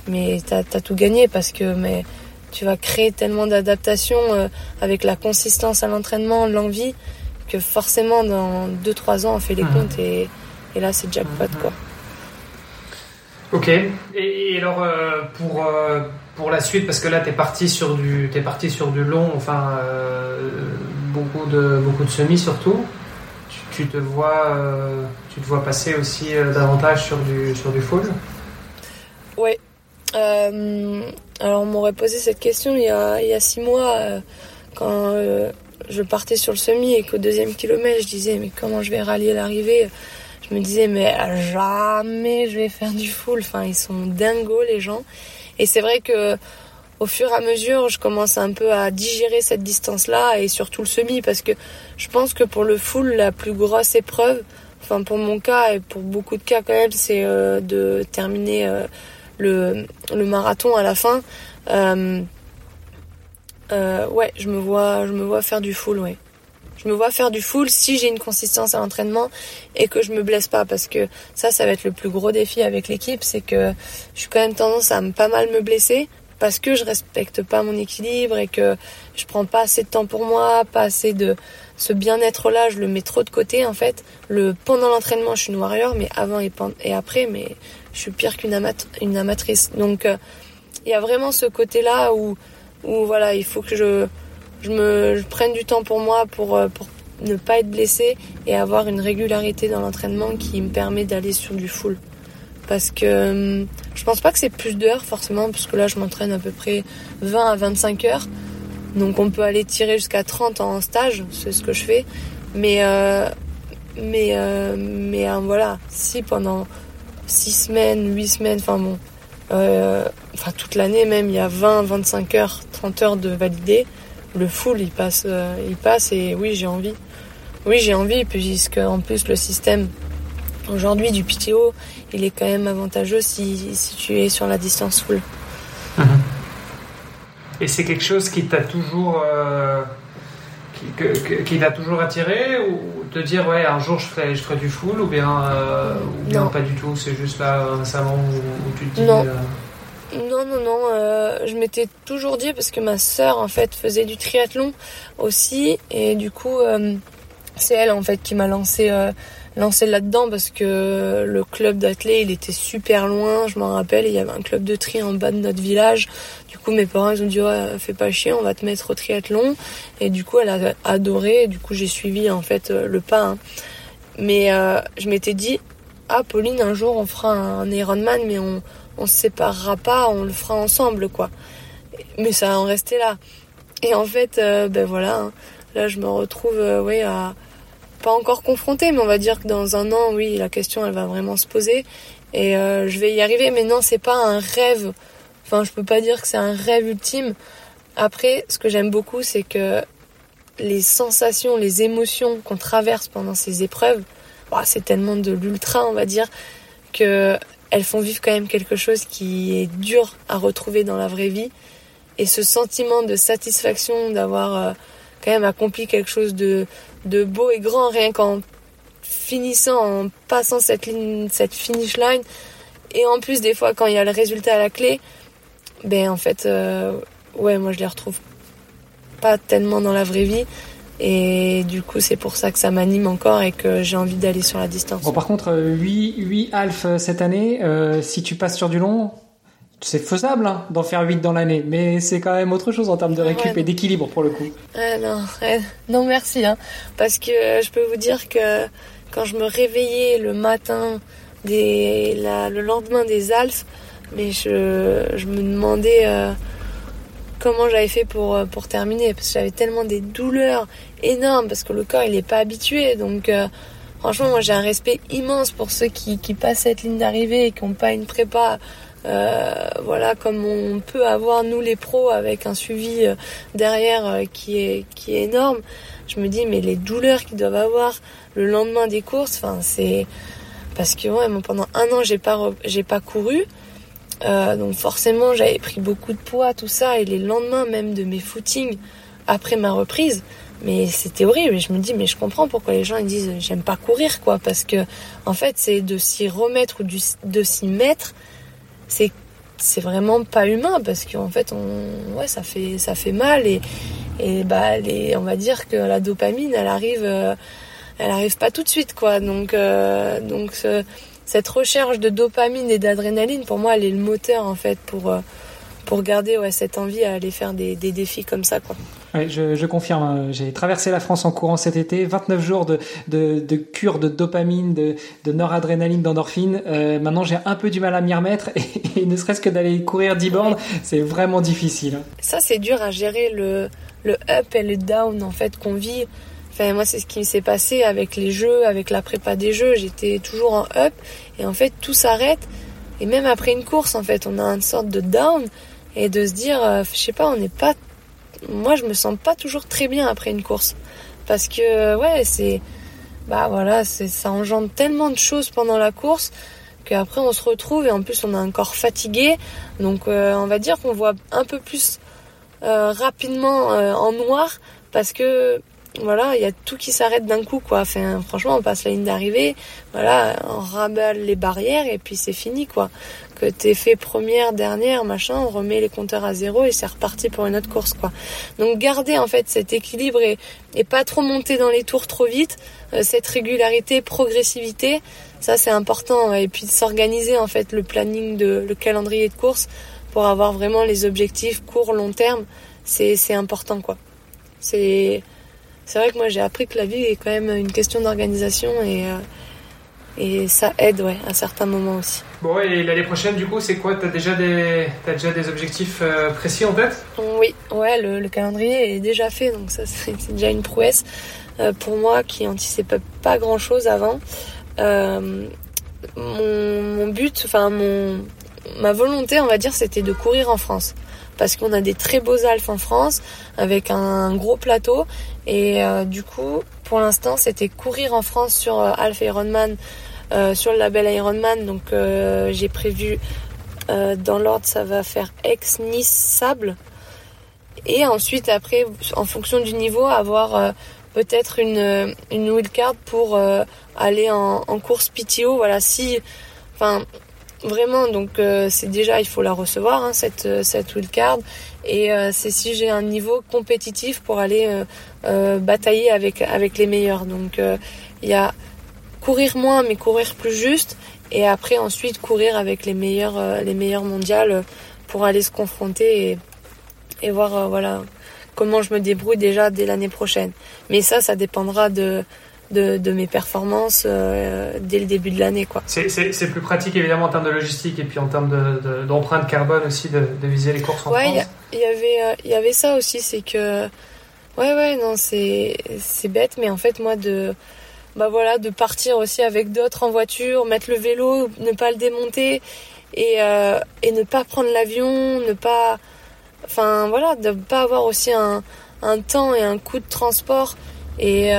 mais t'as as tout gagné parce que mais tu vas créer tellement d'adaptation euh, avec la consistance à l'entraînement, l'envie que forcément dans 2-3 ans on fait les mmh. comptes et, et là c'est jackpot quoi. Ok. Et, alors euh, pour euh, pour la suite, parce que là t'es parti sur du es parti sur du long, enfin euh, beaucoup de beaucoup de semis surtout. Tu, te vois tu te vois passer aussi davantage sur du sur du full. Ouais. alors on m'aurait posé cette question il y a il y a six mois quand je partais sur le semi et qu'au deuxième kilomètre je disais mais comment je vais rallier l'arrivée? Je me disais mais jamais je vais faire du full. Enfin, ils sont dingos les gens. Et c'est vrai que au fur et à mesure, je commence un peu à digérer cette distance-là et surtout le semi parce que je pense que pour le full, la plus grosse épreuve, enfin pour mon cas et pour beaucoup de cas quand même, c'est euh, de terminer euh, le, marathon à la fin. Euh, ouais, je me vois, je me vois faire du full, ouais je me vois faire du full si j'ai une consistance à l'entraînement et que je me blesse pas parce que ça ça va être le plus gros défi avec l'équipe c'est que je suis quand même tendance à pas mal me blesser parce que je respecte pas mon équilibre et que je prends pas assez de temps pour moi, pas assez de ce bien-être là, je le mets trop de côté en fait. Pendant l'entraînement, je suis une warrior mais avant et, après mais je suis pire qu'une une amatrice. Donc euh, il y a vraiment ce côté là où où voilà, il faut que je je me prenne du temps pour moi pour, euh, pour ne pas être blessé et avoir une régularité dans l'entraînement qui me permet d'aller sur du full. Parce que hum, je pense pas que c'est plus d'heures forcément, parce que là je m'entraîne à peu près 20 à 25 heures. Donc on peut aller tirer jusqu'à 30 en stage, c'est ce que je fais. Mais, euh, mais, euh, mais voilà, si pendant 6 semaines, 8 semaines, enfin bon, enfin toute l'année même, il y a 20, 25 heures, 30 heures de validé, le full il passe, euh, il passe et oui j'ai envie. Oui j'ai envie puisque en plus le système aujourd'hui du PTO il est quand même avantageux si, si tu es sur la distance full. Et c'est quelque chose qui t'a toujours euh, qui, t'a toujours attiré ou te dire ouais un jour je ferai, je ferai du full ou bien, euh, ou pas du tout c'est juste là récemment où, où tu te dis non. Non, non, non. Euh, je m'étais toujours dit parce que ma sœur en fait faisait du triathlon aussi et du coup euh, c'est elle en fait qui m'a lancé euh, lancé là-dedans parce que le club d'athlètes il était super loin. Je m'en rappelle, il y avait un club de tri en bas de notre village. Du coup mes parents ils ont dit ouais fais pas chier, on va te mettre au triathlon et du coup elle a adoré. Du coup j'ai suivi en fait le pas. Hein. Mais je m'étais dit ah Pauline un jour on fera un Ironman mais on on se séparera pas, on le fera ensemble, quoi. Mais ça en restait là. Et en fait, euh, ben voilà, hein. là je me retrouve, euh, oui, à pas encore confrontée, mais on va dire que dans un an, oui, la question elle va vraiment se poser et euh, je vais y arriver. Mais non, c'est pas un rêve. Enfin, je peux pas dire que c'est un rêve ultime. Après, ce que j'aime beaucoup, c'est que les sensations, les émotions qu'on traverse pendant ces épreuves, c'est tellement de l'ultra, on va dire, que elles font vivre quand même quelque chose qui est dur à retrouver dans la vraie vie. Et ce sentiment de satisfaction d'avoir euh, quand même accompli quelque chose de, de beau et grand, rien qu'en finissant, en passant cette ligne, cette finish line. Et en plus, des fois, quand il y a le résultat à la clé, ben en fait, euh, ouais, moi je les retrouve pas tellement dans la vraie vie. Et du coup, c'est pour ça que ça m'anime encore et que j'ai envie d'aller sur la distance. Bon, par contre, 8, 8 half cette année, euh, si tu passes sur du long, c'est faisable hein, d'en faire 8 dans l'année, mais c'est quand même autre chose en termes de récup et d'équilibre pour le coup. non, non, merci. Hein, parce que je peux vous dire que quand je me réveillais le matin, des, le lendemain des Alpes, mais je, je me demandais euh, comment j'avais fait pour, euh, pour terminer, parce que j'avais tellement des douleurs énorme parce que le corps il est pas habitué. Donc euh, franchement moi j'ai un respect immense pour ceux qui, qui passent cette ligne d'arrivée et qui n'ont pas une prépa voilà, comme on peut avoir nous les pros avec un suivi derrière qui est qui est énorme. Je me dis mais les douleurs qu'ils doivent avoir le lendemain des courses, enfin c'est parce que ouais, pendant un an j'ai pas j'ai pas couru. Euh, donc forcément, j'avais pris beaucoup de poids, tout ça, et les lendemains même de mes footings après ma reprise, mais c'était horrible. Et je me dis, mais je comprends pourquoi les gens ils disent j'aime pas courir, quoi, parce que en fait, c'est de s'y remettre ou de s'y mettre, c'est c'est vraiment pas humain parce qu'en fait, on, ouais, ça fait ça fait mal et et bah les, on va dire que la dopamine, elle arrive, euh, elle arrive pas tout de suite, quoi. Donc euh, donc cette recherche de dopamine et d'adrénaline, pour moi, elle est le moteur en fait pour euh, pour garder ouais, cette envie à aller faire des, des défis comme ça. Quoi. Je, je confirme. Hein. J'ai traversé la France en courant cet été, 29 jours de, de, de cure de dopamine, de, de noradrénaline, d'endorphine. Euh, maintenant, j'ai un peu du mal à m'y remettre et, ne serait-ce que d'aller courir 10 bornes, c'est vraiment difficile. Ça, c'est dur à gérer le, le up et le down en fait qu'on vit Moi, c'est ce qui s'est passé avec les jeux, avec la prépa des jeux. J'étais toujours en up et en fait, tout s'arrête. Et même après une course, en fait, on a une sorte de down et de se dire, euh, je sais pas, on n'est pas. Moi, je me sens pas toujours très bien après une course parce que ouais, c'est bah voilà, ça engendre tellement de choses pendant la course qu'après on se retrouve et en plus on a un corps fatigué. Donc euh, on va dire qu'on voit un peu plus euh, rapidement en noir parce que voilà, il y a tout qui s'arrête d'un coup, quoi. Enfin, franchement, on passe la ligne d'arrivée, voilà, on rabat les barrières et puis c'est fini, quoi. Que t'aies fait première, dernière, machin, on remet les compteurs à zéro et c'est reparti pour une autre course, quoi. Donc garder en fait cet équilibre et, et pas trop monter dans les tours trop vite, euh, cette régularité, progressivité, ça c'est important. Et puis s'organiser en fait le planning de le calendrier de course pour avoir vraiment les objectifs court, long terme, c'est c'est important, quoi. C'est c'est vrai que moi j'ai appris que la vie est quand même une question d'organisation et, euh, et ça aide ouais, à certains moments aussi. Bon, et l'année prochaine, du coup, c'est quoi? T'as déjà, des, as déjà des objectifs euh, précis en tête? Oui, ouais, le, calendrier est déjà fait, donc ça c'est déjà une prouesse euh, pour moi qui anticipait pas grand chose avant. mon, mon, but, enfin mon, ma volonté, on va dire, c'était de courir en France parce qu'on a des très beaux alphes en France avec un gros plateau. Et euh, du coup pour l'instant c'était courir en France sur euh, Alpha Ironman euh, sur le label Ironman. Donc j'ai prévu dans l'ordre ça va faire ex Nice Sable et ensuite après en fonction du niveau avoir peut-être une une wildcard pour aller en, en course PTO voilà si enfin Vraiment, donc euh, c'est déjà, il faut la recevoir, hein, cette, euh, cette wildcard. Et euh, c'est si j'ai un niveau compétitif pour aller batailler avec, avec les meilleurs. Donc il y a courir moins, mais courir plus juste. Et après, ensuite, courir avec les meilleurs, les meilleurs mondiales pour aller se confronter et, et voir voilà, comment je me débrouille déjà dès l'année prochaine. Mais ça, ça dépendra de, de, mes performances euh, dès le début de l'année. quoi. C'est plus pratique évidemment en termes de logistique et puis en termes d'empreinte de, carbone aussi de, viser les courses en ouais, France. Il y, avait, euh, y avait ça aussi, c'est que ouais ouais non c'est bête, mais en fait moi de bah voilà de partir aussi avec d'autres en voiture, mettre le vélo, ne pas le démonter et, euh, et ne pas prendre l'avion, ne pas enfin voilà de pas avoir aussi un, un temps et un coût de transport et,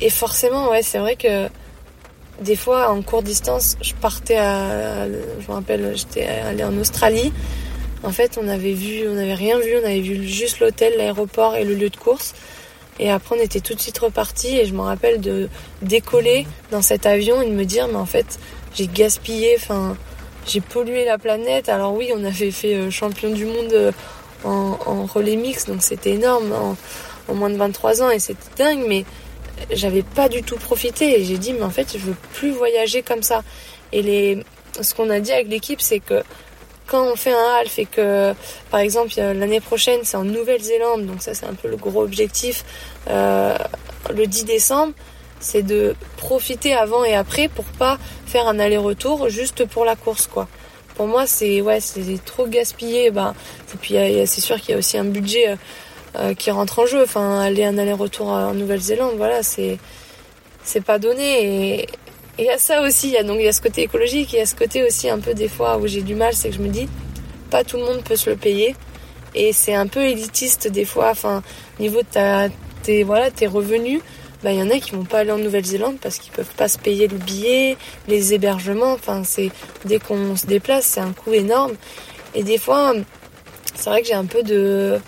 et forcément, ouais, c'est vrai que des fois, en courte distance, je partais à. Je me rappelle, j'étais allé en Australie. En fait, on avait vu, on n'avait rien vu, on avait vu juste l'hôtel, l'aéroport et le lieu de course. Et après, on était tout de suite reparti. Et je me rappelle de décoller dans cet avion et de me dire, mais en fait, j'ai gaspillé, enfin, j'ai pollué la planète. Alors oui, on avait fait euh, champion du monde euh, en, en relais mix, donc c'était énorme, en, moins de 23 ans, et c'était dingue, mais j'avais pas du tout profité et j'ai dit mais en fait je veux plus voyager comme ça. Et les ce qu'on a dit avec l'équipe c'est que quand on fait un half et que par exemple l'année prochaine c'est en Nouvelle-Zélande donc ça c'est un peu le gros objectif euh, le 10 décembre c'est de profiter avant et après pour pas faire un aller-retour juste pour la course quoi. Pour moi c'est ouais c'est trop gaspillé bah puis c'est sûr qu'il y a aussi un budget euh, qui rentre en jeu. Enfin, aller un aller-retour en Nouvelle-Zélande, voilà, c'est c'est pas donné. Et, il y a ça aussi, il y a, donc il y a ce côté écologique, il y a ce côté aussi un peu des fois où j'ai du mal, c'est que je me dis, pas tout le monde peut se le payer. Et c'est un peu élitiste des fois, enfin, niveau de ta, tes, voilà, tes revenus, bah, il y en a qui vont pas aller en Nouvelle-Zélande parce qu'ils peuvent pas se payer le billet, les hébergements, enfin, c'est, dès qu'on se déplace, c'est un coût énorme. Et des fois, c'est vrai que j'ai un peu de,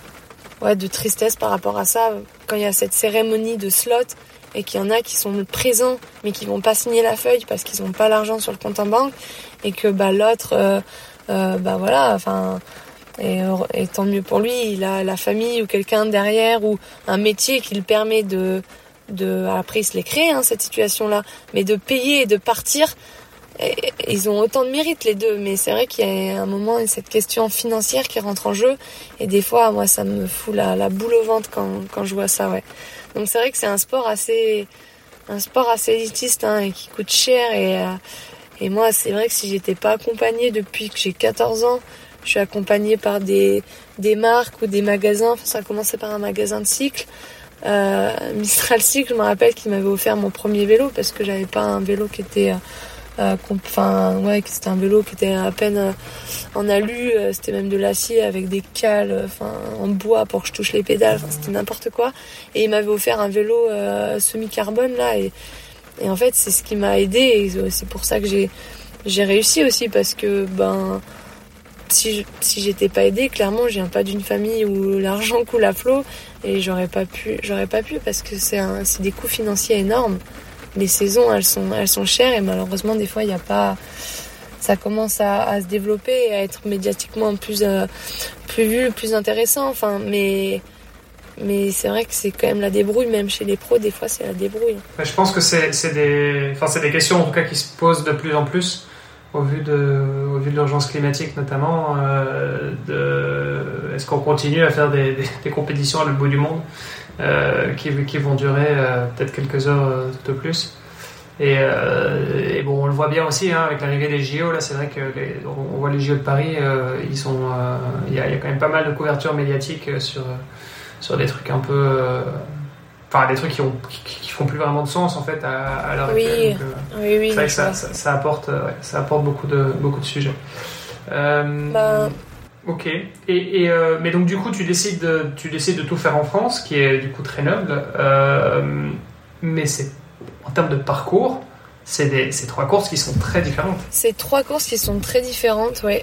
ouais, de tristesse par rapport à ça, quand il y a cette cérémonie de slot, et qu'il y en a qui sont présents mais qui vont pas signer la feuille parce qu'ils n'ont pas l'argent sur le compte en banque et que bah l'autre euh, euh, bah voilà enfin et, tant mieux pour lui il a la famille ou quelqu'un derrière ou un métier qui le permet de de après il se les crée hein, cette situation là mais de payer et de partir ils ont autant de mérite les deux mais c'est vrai qu'il y a un moment cette question financière qui rentre en jeu et des fois moi ça me fout la, boule au ventre quand, quand je vois ça ouais donc c'est vrai que c'est un sport assez, un sport assez élitiste hein, et qui coûte cher. Et, euh, et moi, c'est vrai que si j'étais pas accompagnée depuis que j'ai 14 ans, je suis accompagnée par des, des marques ou des magasins. Enfin, ça a commencé par un magasin de cycle. Euh, Mistral Cycle, je me rappelle qu'il m'avait offert mon premier vélo parce que j'avais pas un vélo qui était euh, enfin ouais c'était un vélo qui était à peine euh, en alu euh, c'était même de l'acier avec des cales enfin en bois pour que je touche les pédales c'était n'importe quoi. Et il m'avait offert un vélo semi carbone là et, et en fait c'est ce qui m'a aidé et c'est pour ça que j'ai j'ai réussi aussi parce que ben si si j'étais pas aidée clairement je viens pas d'une famille où l'argent coule à flot et j'aurais pas pu j'aurais pas pu parce que c'est des coûts financiers énormes les saisons, elles sont, elles sont chères et malheureusement, des fois, il n'y a pas. Ça commence à, se développer et à être médiatiquement plus, euh, plus vu, plus intéressant. Enfin, mais. Mais c'est vrai que c'est quand même la débrouille, même chez les pros, des fois c'est la débrouille. Je pense que c'est des, des questions en tout cas qui se posent de plus en plus au vu de, de l'urgence climatique notamment. Euh, Est-ce qu'on continue à faire des, compétitions à l'autre bout du monde? Qui, qui, vont durer euh, peut-être quelques heures euh, de plus. Et, et, bon, on le voit bien aussi hein, avec l'arrivée des JO. Là, c'est vrai que on voit les JO de Paris. ils sont, il y, a, y, a quand même pas mal de couverture médiatique sur sur des trucs un peu, enfin des trucs qui, ont, qui, font plus vraiment de sens en fait à, à l'heure oui. actuelle. oui, oui, c'est vrai que ça, ça, ça, apporte, ouais, ça apporte beaucoup de beaucoup de sujets. Bah, Ok. Et, et euh, mais donc du coup, tu décides, de, tu décides de tout faire en France, qui est du coup très noble. Euh, mais c'est en termes de parcours, c'est trois courses qui sont très différentes. C'est trois courses qui sont très différentes, oui.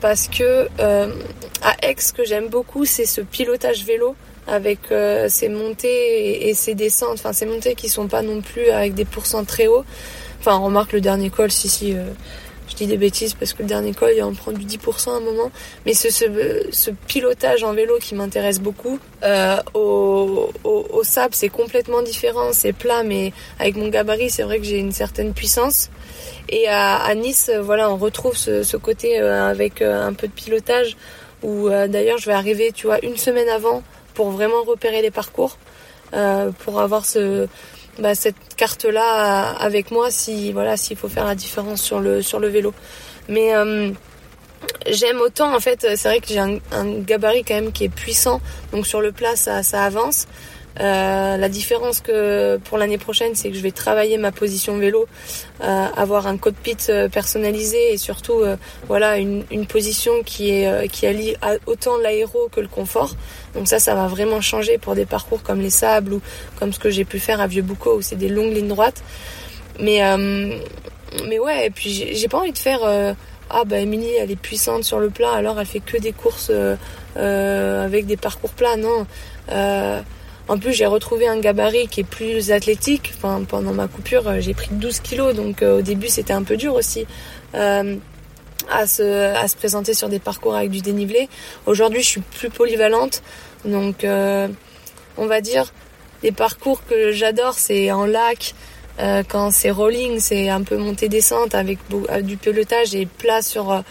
Parce que euh, à Aix, ce que j'aime beaucoup, c'est ce pilotage vélo avec ces montées et, et, ces descentes. Enfin, ces montées qui sont pas non plus avec des pourcents très hauts. Enfin, remarque le dernier col, si, si. Euh, je dis des bêtises parce que le dernier col, il en prend du 10% à un moment. Mais ce, ce, ce pilotage en vélo qui m'intéresse beaucoup. Euh, au, au, au, sable, c'est complètement différent. C'est plat, mais avec mon gabarit, c'est vrai que j'ai une certaine puissance. Et à, à Nice, voilà, on retrouve ce, ce côté euh, avec euh, un peu de pilotage. Où euh, d'ailleurs, je vais arriver, tu vois, une semaine avant pour vraiment repérer les parcours. pour avoir ce bah, cette carte là avec moi si voilà s'il faut faire la différence sur le sur le vélo. Mais euh, j'aime autant en fait c'est vrai que j'ai un, un, gabarit quand même qui est puissant. Donc sur le plat ça, ça avance euh, la différence que pour l'année prochaine, c'est que je vais travailler ma position vélo, euh, avoir un cockpit euh, personnalisé et surtout euh, voilà une, une, position qui est euh, qui allie autant l'aéro que le confort. Donc ça, ça va vraiment changer pour des parcours comme les sables ou comme ce que j'ai pu faire à Vieux Boucau où c'est des longues lignes droites. Mais mais ouais, et puis j'ai pas envie de faire ah bah Émilie elle est puissante sur le plat alors elle fait que des courses avec des parcours plats. Non. En plus, j'ai retrouvé un gabarit qui est plus athlétique. Enfin, pendant ma coupure, euh, j'ai pris 12 kilos, donc euh, au début, c'était un peu dur aussi euh, à, se, à se présenter sur des parcours avec du dénivelé. Aujourd'hui, je suis plus polyvalente, donc euh, on va dire les parcours que j'adore, c'est en lac. Quand c'est rolling, c'est un peu montée-descente avec, du pelotage et plat sur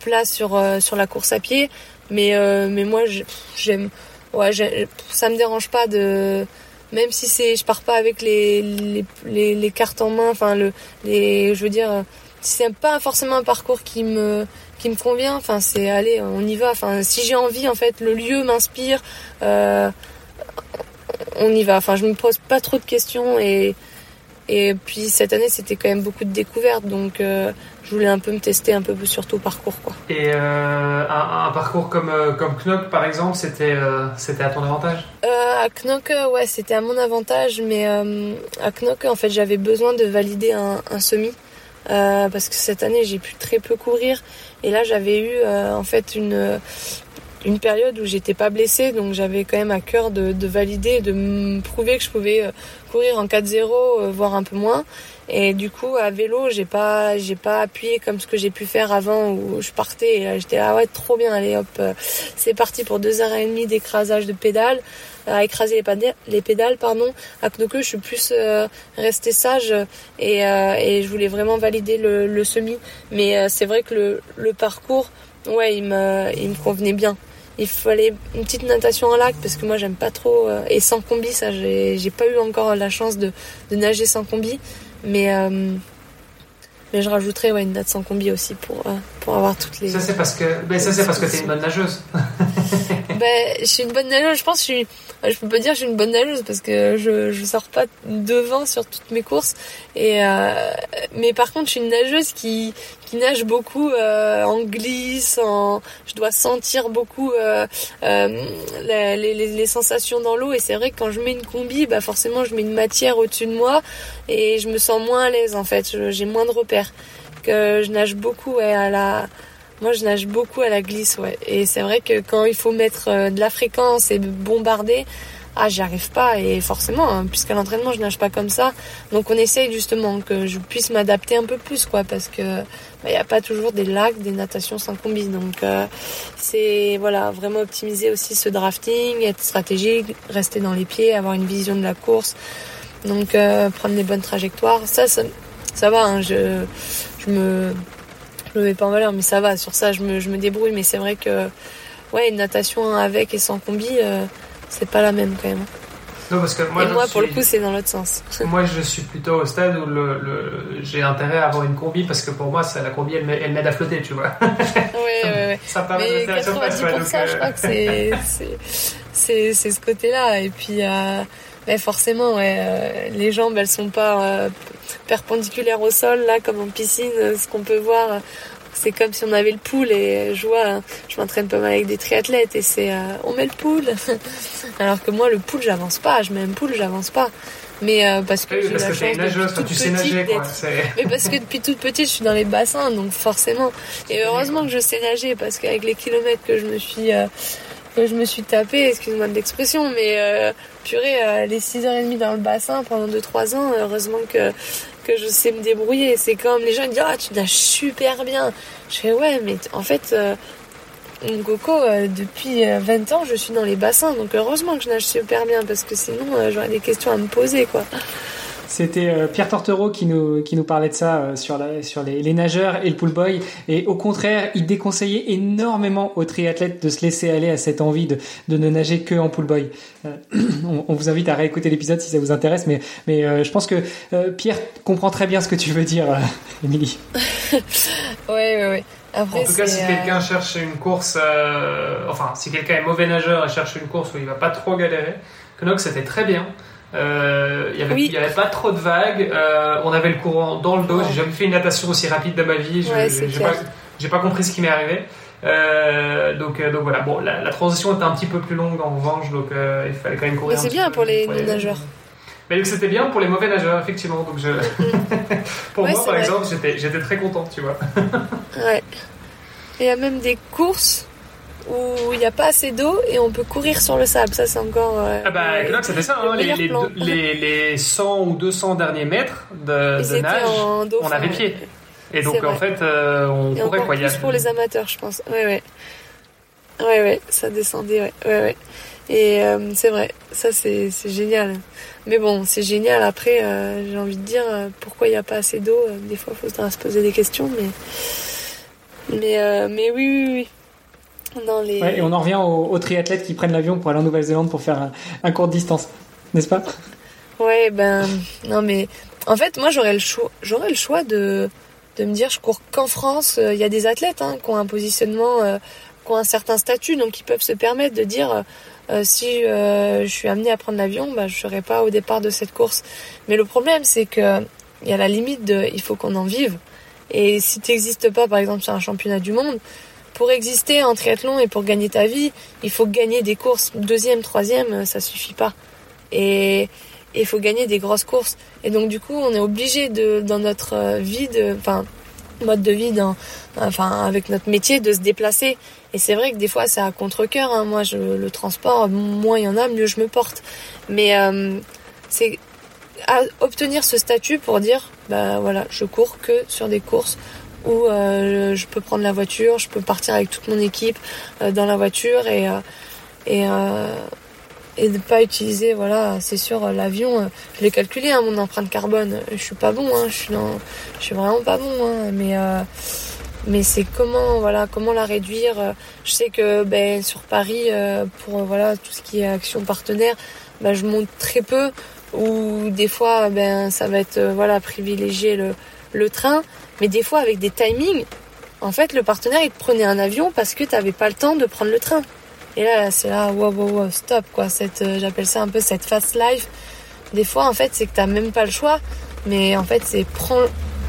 plat sur sur la course à pied. Mais mais moi, j'aime ouais, ça me dérange pas de même si c'est je pars pas avec les, les, les, les, cartes en main enfin le les je veux dire c'est pas forcément un parcours qui me qui me convient enfin c'est allez on y va. Enfin si j'ai envie en fait le lieu m'inspire euh, on y va. Enfin je me pose pas trop de questions et Et puis cette année, c'était quand même beaucoup de découvertes, donc je voulais un peu me tester un peu plus sur tout parcours. Quoi. Et un, parcours comme, comme Knock, par exemple, c'était c'était à ton avantage? À Knock, ouais, c'était à mon avantage, mais à Knock, en fait, j'avais besoin de valider un, un semi. parce que cette année j'ai pu très peu courir et là j'avais eu en fait une une période où j'étais pas blessée, donc j'avais quand même à cœur de, de, valider, de me prouver que je pouvais euh, courir en 4-0, euh, voire un peu moins. Et du coup, à vélo, j'ai pas, j'ai pas appuyé comme ce que j'ai pu faire avant où je partais. J'étais ah ouais, trop bien, allez hop, euh, c'est parti pour deux heures et demie d'écrasage de pédales, à écraser les pédales, les pédales, pardon. À Knokke, je suis plus euh, restée sage et, et je voulais vraiment valider le, le semi. Mais c'est vrai que le, le parcours, ouais, il me, il me convenait bien il fallait une petite natation en lac parce que moi j'aime pas trop euh, et sans combi ça j'ai pas eu encore la chance de, nager sans combi mais euh, mais je rajouterais ouais, une natte sans combi aussi pour, euh, pour avoir toutes les. Ça, c'est parce que, ben, ça, c'est parce que t'es une bonne nageuse. ben, je suis une bonne nageuse. Je pense que je suis, je peux pas dire que je suis une bonne nageuse parce que je, je sors pas devant sur toutes mes courses. Et, euh, mais par contre, je suis une nageuse qui, qui nage beaucoup euh, en glisse, en, je dois sentir beaucoup euh, euh les, les, les, sensations dans l'eau. Et c'est vrai que quand je mets une combi, bah forcément, je mets une matière au-dessus de moi et je me sens moins à l'aise en fait. J'ai moins de repères. Que je nage beaucoup ouais, à la moi, je nage beaucoup à la glisse, ouais. Et c'est vrai que quand il faut mettre euh, de la fréquence et bombarder, ah, j'y arrive pas. Et forcément, hein, puisqu'à l'entraînement, je nage pas comme ça. Donc, on essaye justement que je puisse m'adapter un peu plus, quoi, parce que il bah, n'y a pas toujours des lacs, des natations sans combi. Donc, euh, c'est voilà, vraiment optimiser aussi ce drafting, être stratégique, rester dans les pieds, avoir une vision de la course. Donc, euh, prendre les bonnes trajectoires. Ça, ça, ça va. Hein, je, je me je me mets pas en valeur, mais ça va. Sur ça, je me, je me débrouille. Mais c'est vrai que, ouais, une natation avec et sans combi, euh, c'est pas la même quand même. Non, parce que moi, et moi, pour le coup, c'est dans l'autre sens. Moi, je suis plutôt au stade où le, le j'ai intérêt à avoir une combi parce que pour moi, ça, la combi, elle m'aide à flotter, tu vois. Oui, oui, oui. Ça permet Mais de faire 90%, ça, je crois que c'est, c'est, c'est ce côté-là. Et puis, euh, forcément, ouais, euh, les jambes, elles sont pas euh, perpendiculaires au sol, là, comme en piscine, euh, ce qu'on peut voir. C'est comme si on avait le pool et je vois, je m'entraîne pas mal avec des triathlètes et c'est, on met le pool. Alors que moi, le pool, j'avance pas. Je mets un pool, j'avance pas. Mais parce que oui, parce que t'es nageuse, tu sais nager, quoi. Mais parce que depuis toute petite, je suis dans les bassins, donc forcément. Et heureusement que je sais nager, parce qu'avec les kilomètres que je me suis que je me suis tapé, excuse-moi de l'expression, mais euh, purée, euh, les 6h30 dans le bassin pendant 2-3 ans, heureusement que, que je sais me débrouiller. C'est comme les gens disent Ah, tu nages super bien. Je fais Ouais, mais en fait, euh, Coco, euh, depuis 20 ans, je suis dans les bassins, donc heureusement que je nage super bien parce que sinon j'aurais des questions à me poser, quoi. C'était euh, Pierre Tortereau qui nous, qui nous parlait de ça euh, sur, la, sur les, les, nageurs et le pool boy. Et au contraire, il déconseillait énormément aux triathlètes de se laisser aller à cette envie de, de ne nager que en pool boy. Euh, on, on, vous invite à réécouter l'épisode si ça vous intéresse, mais, mais je pense que Pierre comprend très bien ce que tu veux dire, Émilie. oui, oui, oui. Après, en tout cas, si quelqu'un cherche une course, enfin, si quelqu'un est mauvais nageur et cherche une course où il va pas trop galérer, Knox c'était très bien. Euh, il n'y avait, pas trop de vagues. Euh, on avait le courant dans le dos. J'ai jamais fait une natation aussi rapide de ma vie. j'ai pas, compris ce qui m'est arrivé. Euh, donc, donc voilà. Bon, la, transition était un petit peu plus longue en revanche, donc il fallait quand même courir. Mais c'est bien pour les, nageurs. Mais c'était bien pour les mauvais nageurs, effectivement. Donc je... pour moi, par exemple, j'étais très content, tu vois. ouais. Il y a même des courses où il n'y a pas assez d'eau et on peut courir sur le sable. Ça, c'est encore. Euh, ah bah, Glock, c'était ça. Hein, les, les, les, 100 ou 200 derniers mètres de, de nage, on avait pied. Et donc, en fait, euh, on et courait quoi. Plus pour les amateurs, je pense. Ouais, ouais. Ouais, ouais, ça descendait, ouais. ouais, ouais. Et euh, c'est vrai, ça c'est génial. Mais bon, c'est génial. Après, euh, j'ai envie de dire, pourquoi il n'y a pas assez d'eau Des fois, il faut se poser des questions, mais. Mais, mais oui, oui, oui et on en revient aux, triathlètes qui prennent l'avion pour aller en Nouvelle-Zélande pour faire un, court distance, n'est-ce pas? Ouais, ben non mais en fait moi j'aurais le choix, j'aurais le choix de de me dire je cours qu'en France. Il y a des athlètes hein, qui ont un positionnement, euh, qui ont un certain statut, donc ils peuvent se permettre de dire si je suis amenée à prendre l'avion, bah, je serai pas au départ de cette course. Mais le problème, c'est que il y a la limite de, il faut qu'on en vive. Et si tu n'existes pas, par exemple, sur un championnat du monde, pour exister en triathlon et pour gagner ta vie, il faut gagner des courses. Deuxième, troisième, ça suffit pas. Et il faut gagner des grosses courses. Et donc, du coup, on est obligé dans notre vie, de, enfin, mode de vie, enfin, avec notre métier, de se déplacer. Et c'est vrai que des fois, c'est à contre-coeur. Hein. Moi, le transport, moins il y en a, mieux je me porte. Mais euh, c'est obtenir ce statut pour dire, bah voilà, je cours que sur des courses où euh, je peux prendre la voiture, je peux partir avec toute mon équipe euh, dans la voiture et euh, et et ne pas utiliser voilà c'est sûr l'avion je l'ai calculé hein, mon empreinte carbone. Je suis pas bon hein, je suis dans, je suis vraiment pas bon hein, mais mais c'est comment voilà comment la réduire je sais que ben sur Paris pour voilà tout ce qui est action partenaire ben, je monte très peu ou des fois ben ça va être voilà privilégier le le train mais des fois, avec des timings, en fait, le partenaire, il te prenait un avion parce que tu n'avais pas le temps de prendre le train. Et là, c'est là, wow, wow, wow, stop, quoi. Cette, euh, j'appelle ça un peu cette fast life. Des fois, en fait, c'est que tu n'as même pas le choix. Mais en fait, c'est prends,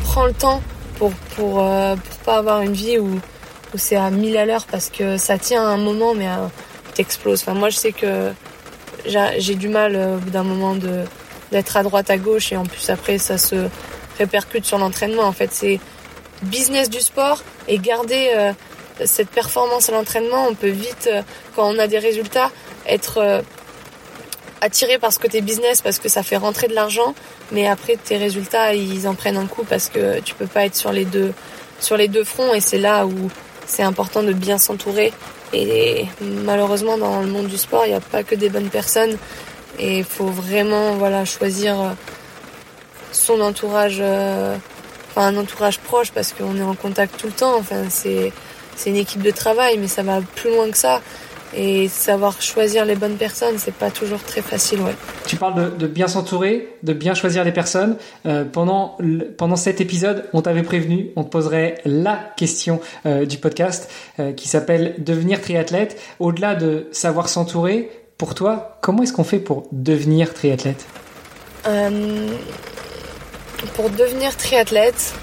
prends le temps pour, pour, euh, pour pas avoir une vie où, où c'est à 1000 à l'heure parce que ça tient à un moment, mais euh, t'exploses. Enfin, moi, je sais que j'ai du mal au bout d'un moment de, d'être à droite, à gauche. Et en plus, après, ça se répercute sur l'entraînement. En fait, c'est business du sport et garder euh, cette performance à l'entraînement. On peut vite, euh, quand on a des résultats, être euh, attiré par ce côté business parce que ça fait rentrer de l'argent. Mais après, tes résultats, ils en prennent un coup parce que tu peux pas être sur les deux, sur les deux fronts. Et c'est là où c'est important de bien s'entourer. Et malheureusement, dans le monde du sport, il n'y a pas que des bonnes personnes. Et il faut vraiment voilà, choisir son entourage, euh, enfin un entourage proche parce qu'on est en contact tout le temps. Enfin, c'est c'est une équipe de travail, mais ça va plus loin que ça. Et savoir choisir les bonnes personnes, c'est pas toujours très facile, ouais. Tu parles de, bien s'entourer, de bien choisir les personnes. Euh, pendant pendant cet épisode, on t'avait prévenu, on te poserait la question euh, du podcast qui s'appelle devenir triathlète. Au-delà de savoir s'entourer, pour toi, comment est-ce qu'on fait pour devenir triathlète? Pour devenir triathlète,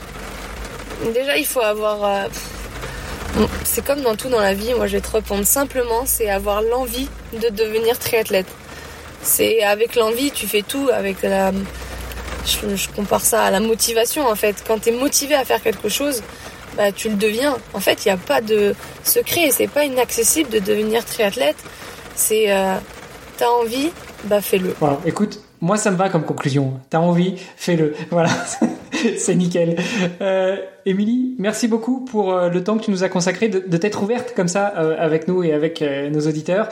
déjà il faut avoir... Euh, c'est comme dans tout dans la vie, moi je vais te répondre simplement, c'est avoir l'envie de devenir triathlète. C'est avec l'envie, tu fais tout, avec la... Je, compare ça à la motivation en fait. Quand tu es motivé à faire quelque chose, bah, tu le deviens. En fait, il n'y a pas de secret, c'est pas inaccessible de devenir triathlète. C'est... Euh, t'as envie, bah fais-le. Voilà, écoute, moi, ça me va comme conclusion. T'as envie, fais-le. Voilà, c'est nickel. Euh, Émilie, merci beaucoup pour euh, le temps que tu nous as consacré, de, t'être ouverte comme ça euh, avec nous et avec nos auditeurs.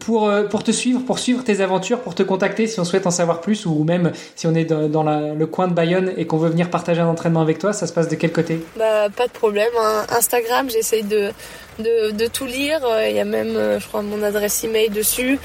pour, pour te suivre, pour suivre tes aventures, pour te contacter si on souhaite en savoir plus ou même si on est dans, le coin de Bayonne et qu'on veut venir partager un entraînement avec toi, ça se passe de quel côté? Bah, Pas de problème. Hein. Instagram, j'essaye de, de, de, tout lire. Il y a même, je crois, mon adresse email dessus.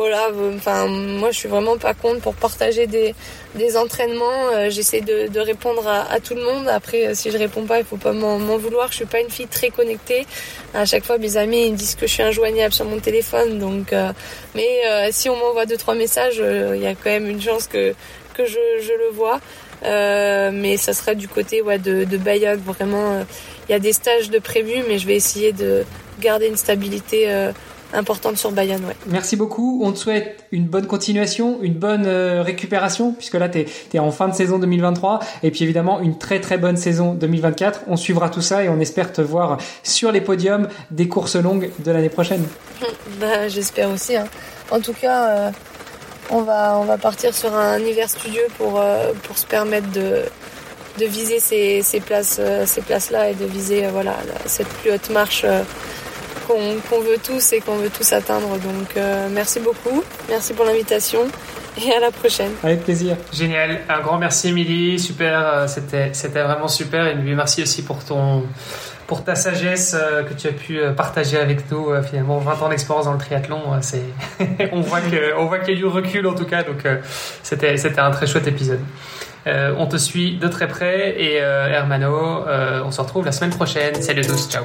Voilà, enfin moi je suis vraiment pas contre pour partager des, des entraînements. Euh, j'essaie de, répondre à, tout le monde. Après, euh, si je réponds pas, il faut pas m'en vouloir. Je suis pas une fille très connectée. À chaque fois, mes amis disent que je suis injoignable sur mon téléphone. Donc, euh, mais si on m'envoie deux trois messages, il y a quand même une chance que que je, le vois. mais ça sera du côté ouais, de, de. Vraiment, il y a des stages de prévus, mais je vais essayer de garder une stabilité importante sur Bayonne. Ouais. Merci beaucoup. On te souhaite une bonne continuation, une bonne euh, récupération, puisque là, tu es, en fin de saison 2023, et puis évidemment, une très très bonne saison 2024. On suivra tout ça et on espère te voir sur les podiums des courses longues de l'année prochaine. bah, J'espère aussi. Hein. En tout cas, euh, on, va, on va partir sur un hiver studieux pour, euh, pour se permettre de, de viser ces, ces places, ces places-là et de viser voilà, cette plus haute marche qu'on veut tous et qu'on veut tous atteindre. Donc euh, merci beaucoup, merci pour l'invitation et à la prochaine. Avec plaisir. Génial, un grand merci Émilie, super, euh, c'était c'était vraiment super et merci aussi pour ton pour ta sagesse euh, que tu as pu partager avec nous finalement 20 ans d'expérience dans le triathlon c'est on voit que on voit qu'il y a du recul en tout cas donc c'était c'était un très chouette épisode. on te suit de très près et Hermano, on se retrouve la semaine prochaine. Salut à tous, ciao.